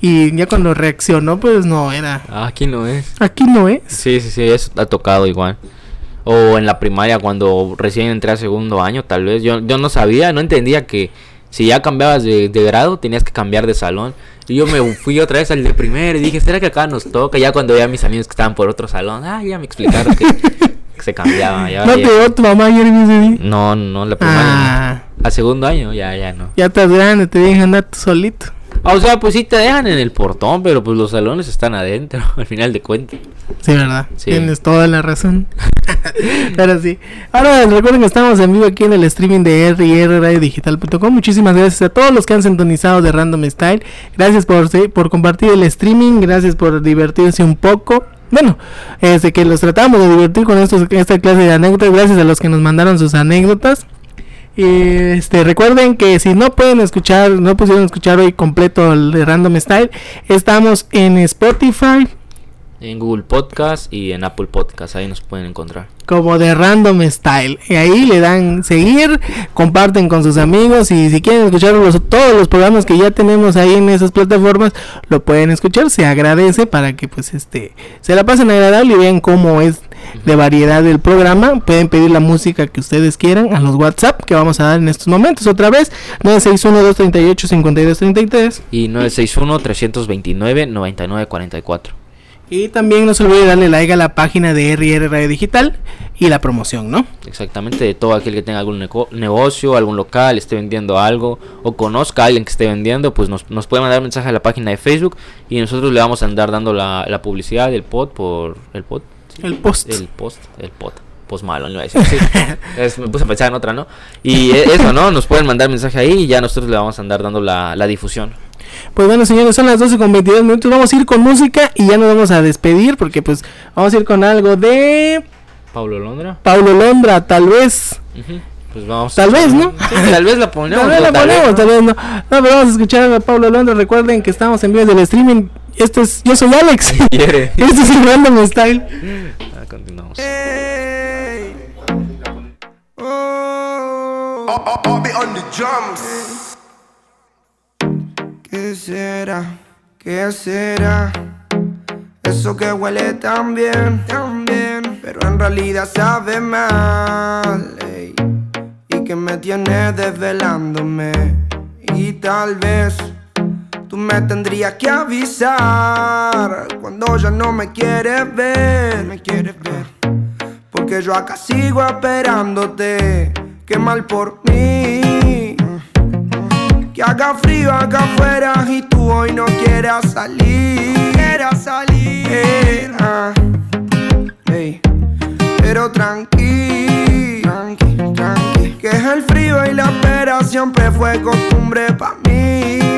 Speaker 2: Y ya cuando reaccionó, pues no era,
Speaker 1: Ah, aquí no es.
Speaker 2: aquí no es.
Speaker 1: Sí, sí, sí, eso ha tocado igual. O en la primaria cuando recién entré a segundo año, tal vez. Yo, yo no sabía, no entendía que, Si ya cambiabas de, de grado, tenías que cambiar de salón. Y yo me fui otra vez al de primero y dije, ¿será que acá nos toca? Ya cuando veía a mis amigos que estaban por otro salón, ah, ya me explicaron que, que se cambiaba. Ya,
Speaker 2: ¿No te
Speaker 1: ya-
Speaker 2: dio tu mamá ayer ese día?
Speaker 1: no, no, la primaria
Speaker 2: Ah.
Speaker 1: Al segundo año, ya, ya no.
Speaker 2: ya estás grande, te dejan andar solito.
Speaker 1: Ah, o sea, pues sí te dejan en el portón, pero pues los salones están adentro, al final de cuentas.
Speaker 2: Sí, ¿verdad?
Speaker 1: Sí.
Speaker 2: Tienes toda la razón. Pero sí. Ahora recuerden que estamos en vivo aquí en el streaming de rrradiodigital.com. Muchísimas gracias a todos los que han sintonizado de Random Style. Gracias por, por compartir el streaming. Gracias por divertirse un poco. Bueno, desde que los tratamos de divertir con estos, esta clase de anécdotas. Gracias a los que nos mandaron sus anécdotas. Este, recuerden que si no pueden escuchar, no pudieron escuchar hoy completo el de Random Style, estamos en Spotify,
Speaker 1: En Google Podcast y en Apple Podcast, ahí nos pueden encontrar.
Speaker 2: como de Random Style. Y ahí le dan seguir, comparten con sus amigos y si quieren escuchar los- todos los programas que ya tenemos ahí en esas plataformas, lo pueden escuchar. Se agradece para que pues este se la pasen agradable y vean cómo es de variedad el programa. Pueden pedir la música que ustedes quieran a los WhatsApp que vamos a dar en estos momentos. Otra vez, 961-238-5233.
Speaker 1: Y 961-329-9944.
Speaker 2: Y también no se olvide darle like a la página de RR Radio Digital y la promoción, ¿no?
Speaker 1: Exactamente, de todo aquel que tenga algún negocio, algún local, esté vendiendo algo o conozca a alguien que esté vendiendo, pues nos, nos puede mandar mensaje a la página de Facebook y nosotros le vamos a andar dando la, la publicidad del pod por el pod.
Speaker 2: El post.
Speaker 1: El post, el pod. Post malo, no iba a decir. Sí. Es- me puse a pensar en otra, ¿no? Y e- eso, ¿no? Nos pueden mandar mensaje ahí y ya nosotros le vamos a andar dando la, la difusión.
Speaker 2: Pues bueno, señores, son las 12 con 22 minutos. Vamos a ir con música y ya nos vamos a despedir porque pues vamos a ir con algo de
Speaker 1: Pablo Londra.
Speaker 2: Paulo Londra, tal vez.
Speaker 1: Pues vamos.
Speaker 2: Tal vez, ¿no?
Speaker 1: Sí, tal vez la ponemos.
Speaker 2: Tal vez la
Speaker 1: tal vez
Speaker 2: ponemos,
Speaker 1: no.
Speaker 2: tal vez no. No, pero vamos a escuchar a Paulo Londra. Recuerden que estamos en vivo del streaming. Este es, yo soy Alex. Este es el Random Style.
Speaker 1: Ah, continuamos.
Speaker 7: ¿Qué será? ¿Qué será? Eso que huele tan bien, tan bien, pero en realidad sabe mal. ey. Y que me tiene desvelándome. Y tal vez tú me tendrías que avisar cuando ya no me quieres ver. Me quieres ver. Porque yo acá sigo esperándote. Qué mal por mí. Que haga frío acá afuera y tú hoy no quieras salir. Quieras salir. ah. Ey. Pero tranqui, tranqui, tranqui. Que es el frío y la espera siempre fue costumbre pa' mí.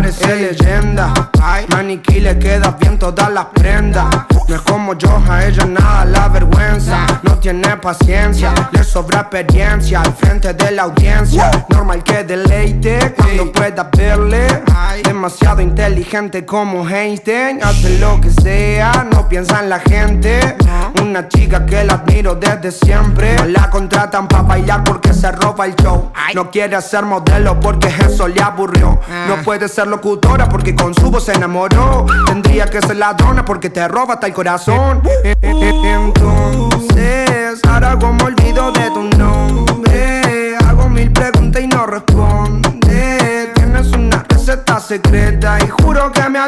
Speaker 7: Parece leyenda. Maniquí le queda bien todas las prendas. No es como yo, a ella nada la vergüenza. No tiene paciencia, le sobra experiencia al frente de la audiencia. Normal que deleite cuando pueda verle. Demasiado inteligente como Einstein. Hace lo que sea, no piensa en la gente. Una chica que la admiro desde siempre. No la contratan para bailar porque se roba el show. No quiere ser modelo porque eso le aburrió. No puede ser locutora porque con su voz se enamoró. Tendría que ser ladrona porque te roba hasta el corazón. Entonces, ahora como olvido de tu nombre. Hago mil preguntas y no responde. Tienes una receta secreta y juro que me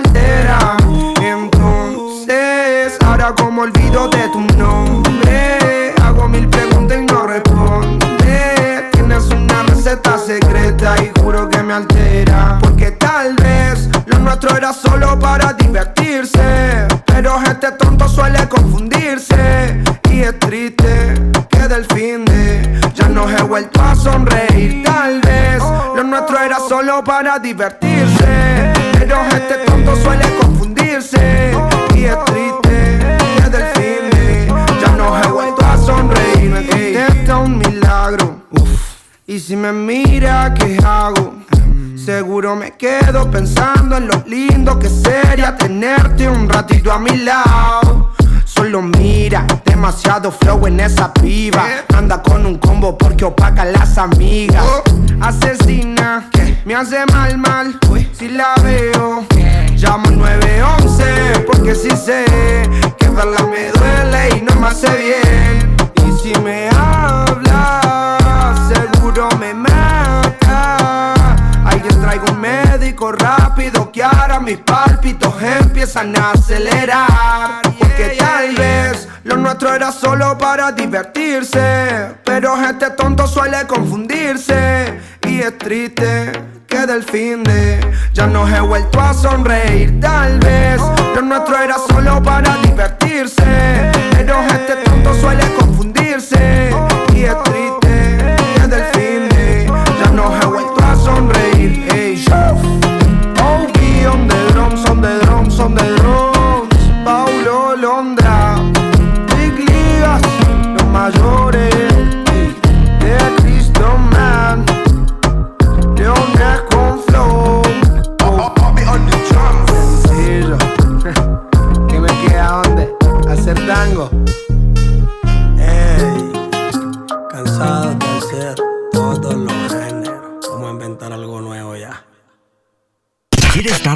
Speaker 7: era solo para divertirse. Pero este tonto suele confundirse. Y es triste que del fin de ya no he vuelto a sonreír. Tal vez lo nuestro era solo para divertirse. Pero este tonto suele confundirse. Y es triste que del fin de ya no he vuelto a sonreír. Me contesta un milagro. Y si me mira, ¿qué hago? Seguro me quedo pensando en lo lindo que sería tenerte un ratito a mi lado. Solo mira, demasiado flow en esa piba. Anda con un combo porque opaca las amigas. Asesina, me hace mal, mal. Si la veo, llamo 911 porque si sé que verla me duele y no me hace bien. Y si me habla, rápido que ahora mis pálpitos empiezan a acelerar. Porque tal vez lo nuestro era solo para divertirse. Pero este tonto suele confundirse. Y es triste que del fin de ya no he vuelto a sonreír. Tal vez lo nuestro era solo para divertirse. Pero este tonto suele confundirse.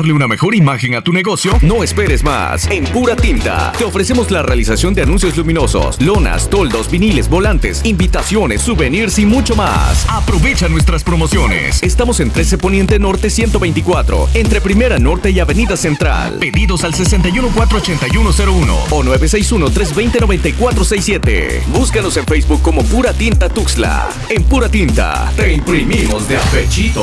Speaker 5: Darle una mejor imagen a tu negocio? No esperes más. En Pura Tinta te ofrecemos la realización de anuncios luminosos, lonas, toldos, viniles, volantes, invitaciones, souvenirs y mucho más. Aprovecha nuestras promociones. Estamos en 13 Poniente Norte 124, entre Primera Norte y Avenida Central. Pedidos al 6148101 o 961-320-9467. Búscanos en Facebook como Pura Tinta Tuxla. En Pura Tinta te imprimimos de apechito.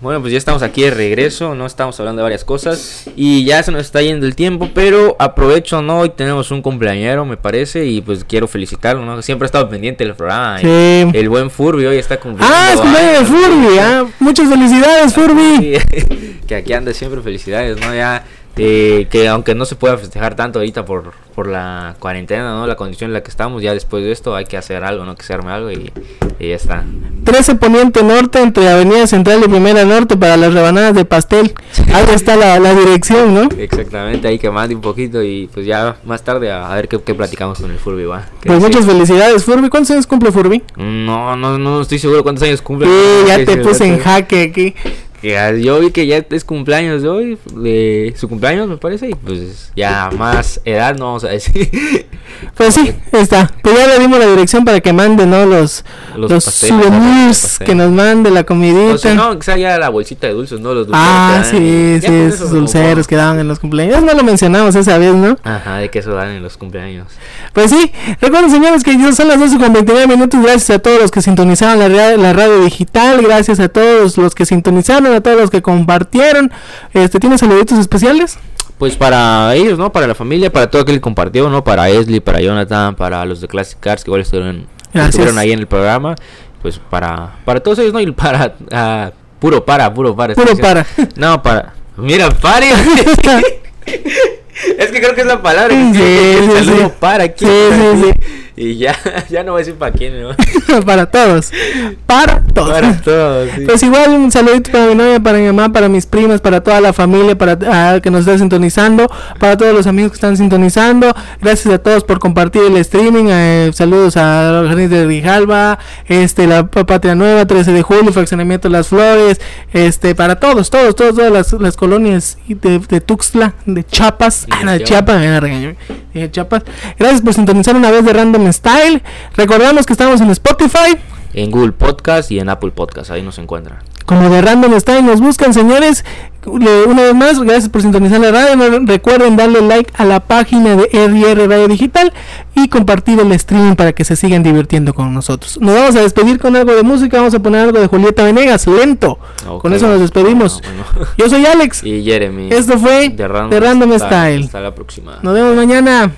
Speaker 1: Bueno, pues ya estamos aquí de regreso, ¿no? Estamos hablando de varias cosas y ya se nos está yendo el tiempo, pero aprovecho, ¿no? Hoy tenemos un cumpleañero, me parece, y pues quiero felicitarlo, ¿no? Siempre ha estado pendiente del programa.
Speaker 2: Sí.
Speaker 1: El, el buen Furby hoy está cumpliendo.
Speaker 2: Ah, es cumpleaños de Furby, ah. Muchas felicidades, Furby.
Speaker 1: Sí, que aquí anda siempre, felicidades, ¿no? Ya, eh, que aunque no se pueda festejar tanto ahorita por, por la cuarentena, ¿no? La condición en la que estamos, ya después de esto hay que hacer algo, ¿no? Que se arme algo y, y ya está.
Speaker 2: 13 Poniente Norte entre Avenida Central y Primera Norte para las rebanadas de pastel. Ahí está la, la dirección, ¿no?
Speaker 1: Exactamente, ahí que mande un poquito y pues ya más tarde a, a ver qué, qué platicamos con el Furby, ¿va? ¿Qué
Speaker 2: Pues
Speaker 1: dice?
Speaker 2: muchas felicidades, Furby. ¿Cuántos años cumple Furby?
Speaker 1: No, no, no estoy seguro cuántos años cumple.
Speaker 2: Sí, ya te
Speaker 1: se-
Speaker 2: puse en jaque aquí.
Speaker 1: Yo vi que ya es cumpleaños de hoy, de su cumpleaños me parece, y pues ya más edad no vamos a decir.
Speaker 2: Pues sí, está. Pues ya le dimos la dirección para que mande, ¿no? Los,
Speaker 1: Los
Speaker 2: los,
Speaker 1: pasteles, los
Speaker 2: souvenirs que nos mande la comidita.
Speaker 1: o si no, que sea ya la bolsita de dulces, ¿no? Los dulces
Speaker 2: ah, sí, sí, esos dulceros que daban en los cumpleaños. No lo mencionamos esa vez, ¿no?
Speaker 1: Ajá, de que eso dan en los cumpleaños.
Speaker 2: Pues sí, recuerden señores que son las 12 con 29 minutos. Gracias a todos los que sintonizaron la, la radio digital. Gracias a todos los que sintonizaron, a todos los que compartieron. Este, ¿Tienes saluditos especiales?
Speaker 1: Pues para ellos, ¿no? Para la familia, para todo aquel que compartió, ¿no? Para Esli, para Jonathan, para los de Classic Cars que igual estuvieron, estuvieron ahí en el programa. Pues para, para todos ellos, ¿no? Y para, ah, puro para, puro para.
Speaker 2: Puro para.
Speaker 1: No, para. Mira, pare. es que creo que es la palabra.
Speaker 2: Sí,
Speaker 1: saludo para aquí. Y ya, ya no voy a decir para quién, ¿no?
Speaker 2: para todos. Para todos.
Speaker 1: Para todos, sí.
Speaker 2: Pues igual un saludito para mi novia, para mi mamá, para mis primas, para toda la familia, para que nos está sintonizando, para todos los amigos que están sintonizando. Gracias a todos por compartir el streaming. eh, saludos a los jardines de Rijalba, este, la Pa- Patria Nueva, 13 de julio, Fraccionamiento Las Flores, este, para todos, todos, todos, todas las, las colonias de, de Tuxtla, de Chiapas,
Speaker 1: de
Speaker 2: ah, de
Speaker 1: Chiapas.
Speaker 2: Chiapas. Gracias por sintonizar una vez de Random Style. Recordamos que estamos en Spotify.
Speaker 1: En Google Podcast y en Apple Podcast, ahí nos encuentran.
Speaker 2: como de Random Style nos buscan señores una vez más gracias por sintonizar la radio recuerden darle like a la página de RR Radio Digital y compartir el streaming para que se sigan divirtiendo con nosotros nos vamos a despedir con algo de música vamos a poner algo de Julieta Venegas lento con eso nos despedimos
Speaker 1: bueno, bueno.
Speaker 2: yo soy Alex
Speaker 1: Y Jeremy.
Speaker 2: Esto fue
Speaker 1: de Random,
Speaker 2: The Random Style.
Speaker 1: Hasta la próxima.
Speaker 2: nos vemos mañana